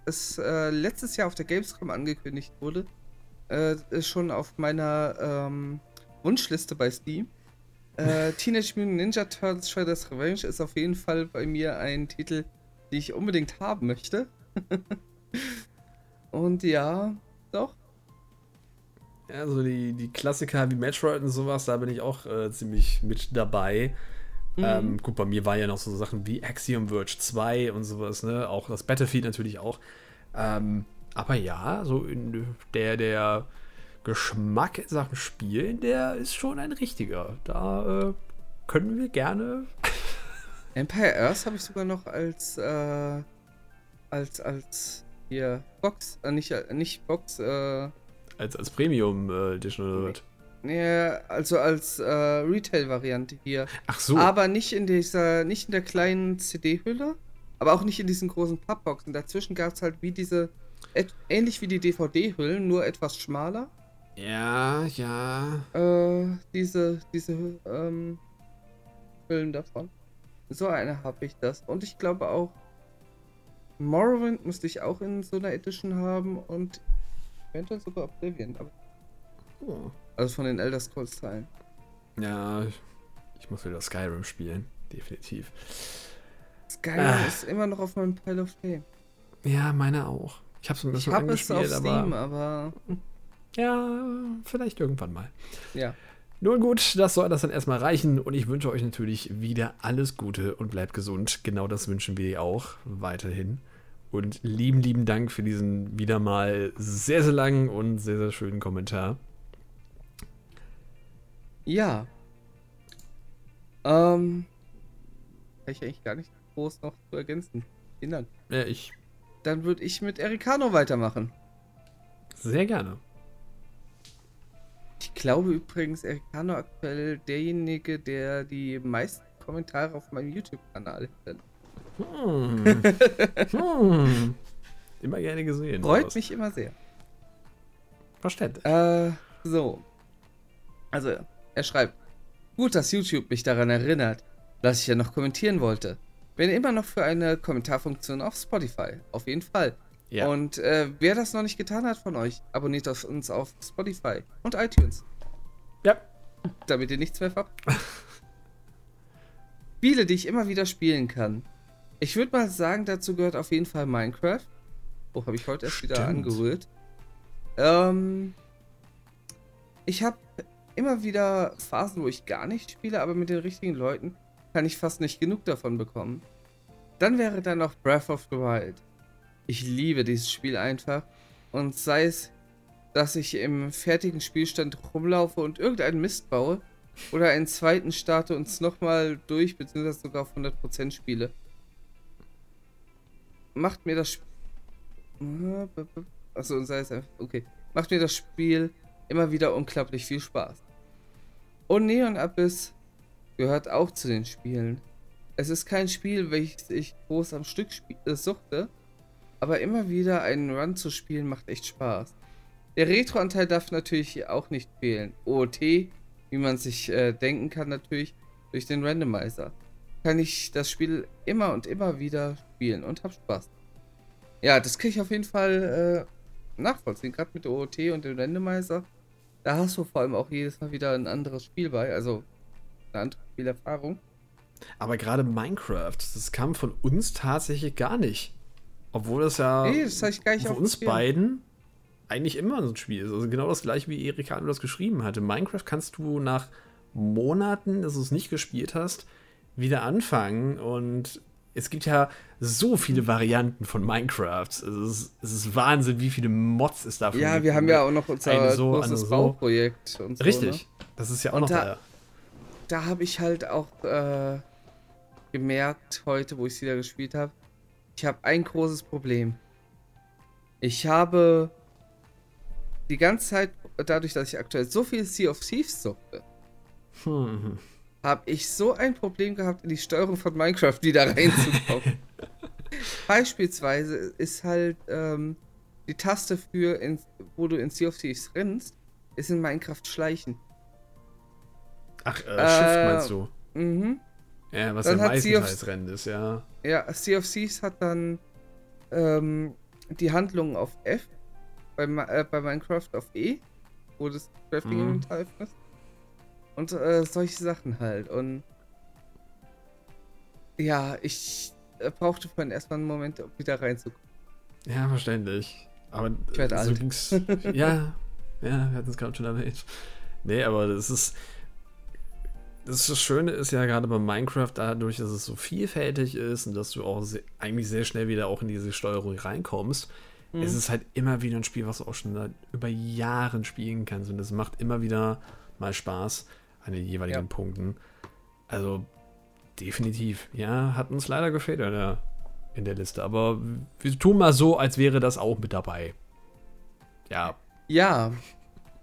es äh, letztes Jahr auf der Gamescom angekündigt wurde, äh, schon auf meiner ähm, Wunschliste bei Steam. Äh, Teenage Mutant Ninja Turtles Shredder's Revenge ist auf jeden Fall bei mir ein Titel, den ich unbedingt haben möchte. und ja, doch. Ja, so die, die Klassiker wie Metroid und sowas, da bin ich auch äh, ziemlich mit dabei. Mhm. Ähm, gut, bei mir war ja noch so Sachen wie Axiom Verge 2 und sowas, ne? Auch das Battlefield natürlich auch. Ähm, aber ja, so in der, der Geschmack in Sachen Spielen, der ist schon ein richtiger. Da äh, können wir gerne. Empire Earth habe ich sogar noch als äh, als als hier Box, äh, nicht äh, nicht Box, äh, als als Premium äh, Edition oder was? Ja, also als äh, Retail-Variante hier. Ach so. Aber nicht in dieser, nicht in der kleinen CD-Hülle, aber auch nicht in diesen großen Pappboxen. Dazwischen gab es halt wie diese, ähnlich wie die DVD-Hüllen, nur etwas schmaler. Ja, ja. Äh, diese, diese, ähm, Film davon. So eine habe ich das. Und ich glaube auch, Morrowind müsste ich auch in so einer Edition haben und eventuell sogar Oblivion. Aber oh. Also von den Elder Scrolls Teilen. Ja, ich muss wieder Skyrim spielen. Definitiv. Skyrim ah. ist immer noch auf meinem Pile of Fame. Ja, meine auch. Ich habe es ein bisschen ich hab angespielt, es auf Steam, aber, aber ja, vielleicht irgendwann mal. Ja. Nun gut, das soll das dann erstmal reichen und ich wünsche euch natürlich wieder alles Gute und bleibt gesund. Genau das wünschen wir auch weiterhin. Und lieben, lieben Dank für diesen wieder mal sehr, sehr langen und sehr, sehr schönen Kommentar. Ja. Ähm. Habe ich eigentlich gar nicht groß noch zu ergänzen. Vielen Dank. Ja, ich. Dann würde ich mit Ericano weitermachen. Sehr gerne. Ich glaube übrigens, Ericano aktuell derjenige, der die meisten Kommentare auf meinem YouTube-Kanal hinterlässt. Hm. hm. Immer gerne gesehen. Freut mich immer sehr. Verständlich. Äh, so. Also, er schreibt: Gut, dass YouTube mich daran erinnert, dass ich ja noch kommentieren wollte. Bin immer noch für eine Kommentarfunktion auf Spotify. Auf jeden Fall. Ja. Und äh, wer das noch nicht getan hat von euch, abonniert uns auf Spotify und iTunes. Ja. Damit ihr nichts mehr verpasst. Spiele, die ich immer wieder spielen kann. Ich würde mal sagen, dazu gehört auf jeden Fall Minecraft. Oh, habe ich heute erst Stimmt. wieder angerührt. Ähm, ich habe immer wieder Phasen, wo ich gar nicht spiele, aber mit den richtigen Leuten kann ich fast nicht genug davon bekommen. Dann wäre da noch Breath of the Wild. Ich liebe dieses Spiel einfach. Und sei es, dass ich im fertigen Spielstand rumlaufe und irgendeinen Mist baue oder einen zweiten starte und es nochmal durch, beziehungsweise sogar auf 100% spiele. Macht mir das Spiel. Achso, sei es einfach. Okay. Macht mir das Spiel immer wieder unglaublich viel Spaß. Und Neon Abyss gehört auch zu den Spielen. Es ist kein Spiel, welches ich groß am Stück äh, suchte, aber immer wieder einen Run zu spielen macht echt Spaß. der Retro-Anteil darf natürlich auch nicht fehlen. OOT, wie man sich äh, denken kann, natürlich durch den Randomizer. Kann ich das Spiel immer und immer wieder spielen und hab Spaß. Ja, das kriege ich auf jeden Fall äh, nachvollziehen, gerade mit der OOT und dem Randomizer. Da hast du vor allem auch jedes Mal wieder ein anderes Spiel bei, also eine andere Spielerfahrung. Aber gerade Minecraft, das kam von uns tatsächlich gar nicht. Obwohl das ja nee, das für uns beiden eigentlich immer so ein Spiel ist. Also genau das gleiche, wie Erika das geschrieben hatte. Minecraft kannst du nach Monaten, dass du es nicht gespielt hast, wieder anfangen. Und es gibt ja so viele Varianten von Minecraft. Es ist, es ist Wahnsinn, wie viele Mods es dafür gibt. Ja, wir haben ja auch noch unser so, großes so. Bauprojekt. So, Richtig, ne? das ist ja auch und noch da. Da, da habe ich halt auch äh, gemerkt, heute, wo ich es wieder gespielt habe, ich habe ein großes Problem. Ich habe die ganze Zeit, dadurch, dass ich aktuell so viel Sea of Thieves suchte, hm. Habe ich so ein Problem gehabt, in die Steuerung von Minecraft wieder reinzukommen. Beispielsweise ist halt ähm, die Taste für, in, wo du in Sea of Thieves rennst, ist in Minecraft Schleichen. Ach, äh, äh, Shift meinst du? Mhm. Ja, was dann ja meistens Rennen ist, ja. Ja, Sea of Thieves hat dann ähm, die Handlungen auf F, bei, äh, bei Minecraft auf E, wo das Crafting mhm. Ist. Und äh, solche Sachen halt. Und ja, ich äh, brauchte vorhin erstmal einen Moment, um wieder reinzukommen. Ja, verständlich. Aber ich werde so alt. Ging's, ja, ja, wir hatten es gerade schon erwähnt. Nee, aber das ist. Das Schöne ist ja gerade bei Minecraft dadurch, dass es so vielfältig ist und dass du auch sehr, eigentlich sehr schnell wieder auch in diese Steuerung reinkommst. Mhm. Es ist halt immer wieder ein Spiel, was du auch schon seit über Jahren spielen kannst und es macht immer wieder mal Spaß an den jeweiligen ja. Punkten. Also definitiv, ja, hat uns leider gefehlt in der, in der Liste. Aber wir tun mal so, als wäre das auch mit dabei. Ja. Ja.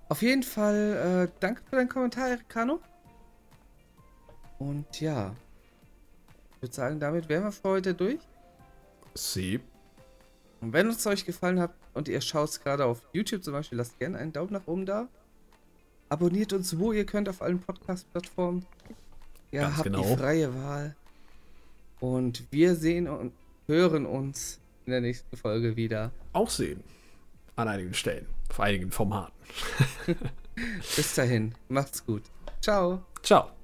Auf jeden Fall, äh, danke für deinen Kommentar, Erikano. Und ja. Ich würde sagen, damit wären wir für heute durch. Sie. Und wenn es euch gefallen hat und ihr schaut gerade auf YouTube zum Beispiel, lasst gerne einen Daumen nach oben da. Abonniert uns, wo ihr könnt, auf allen Podcast-Plattformen. Ihr Ganz habt genau. die freie Wahl. Und wir sehen und hören uns in der nächsten Folge wieder. Auch sehen. An einigen Stellen. Auf einigen Formaten. Bis dahin. Macht's gut. Ciao. Ciao.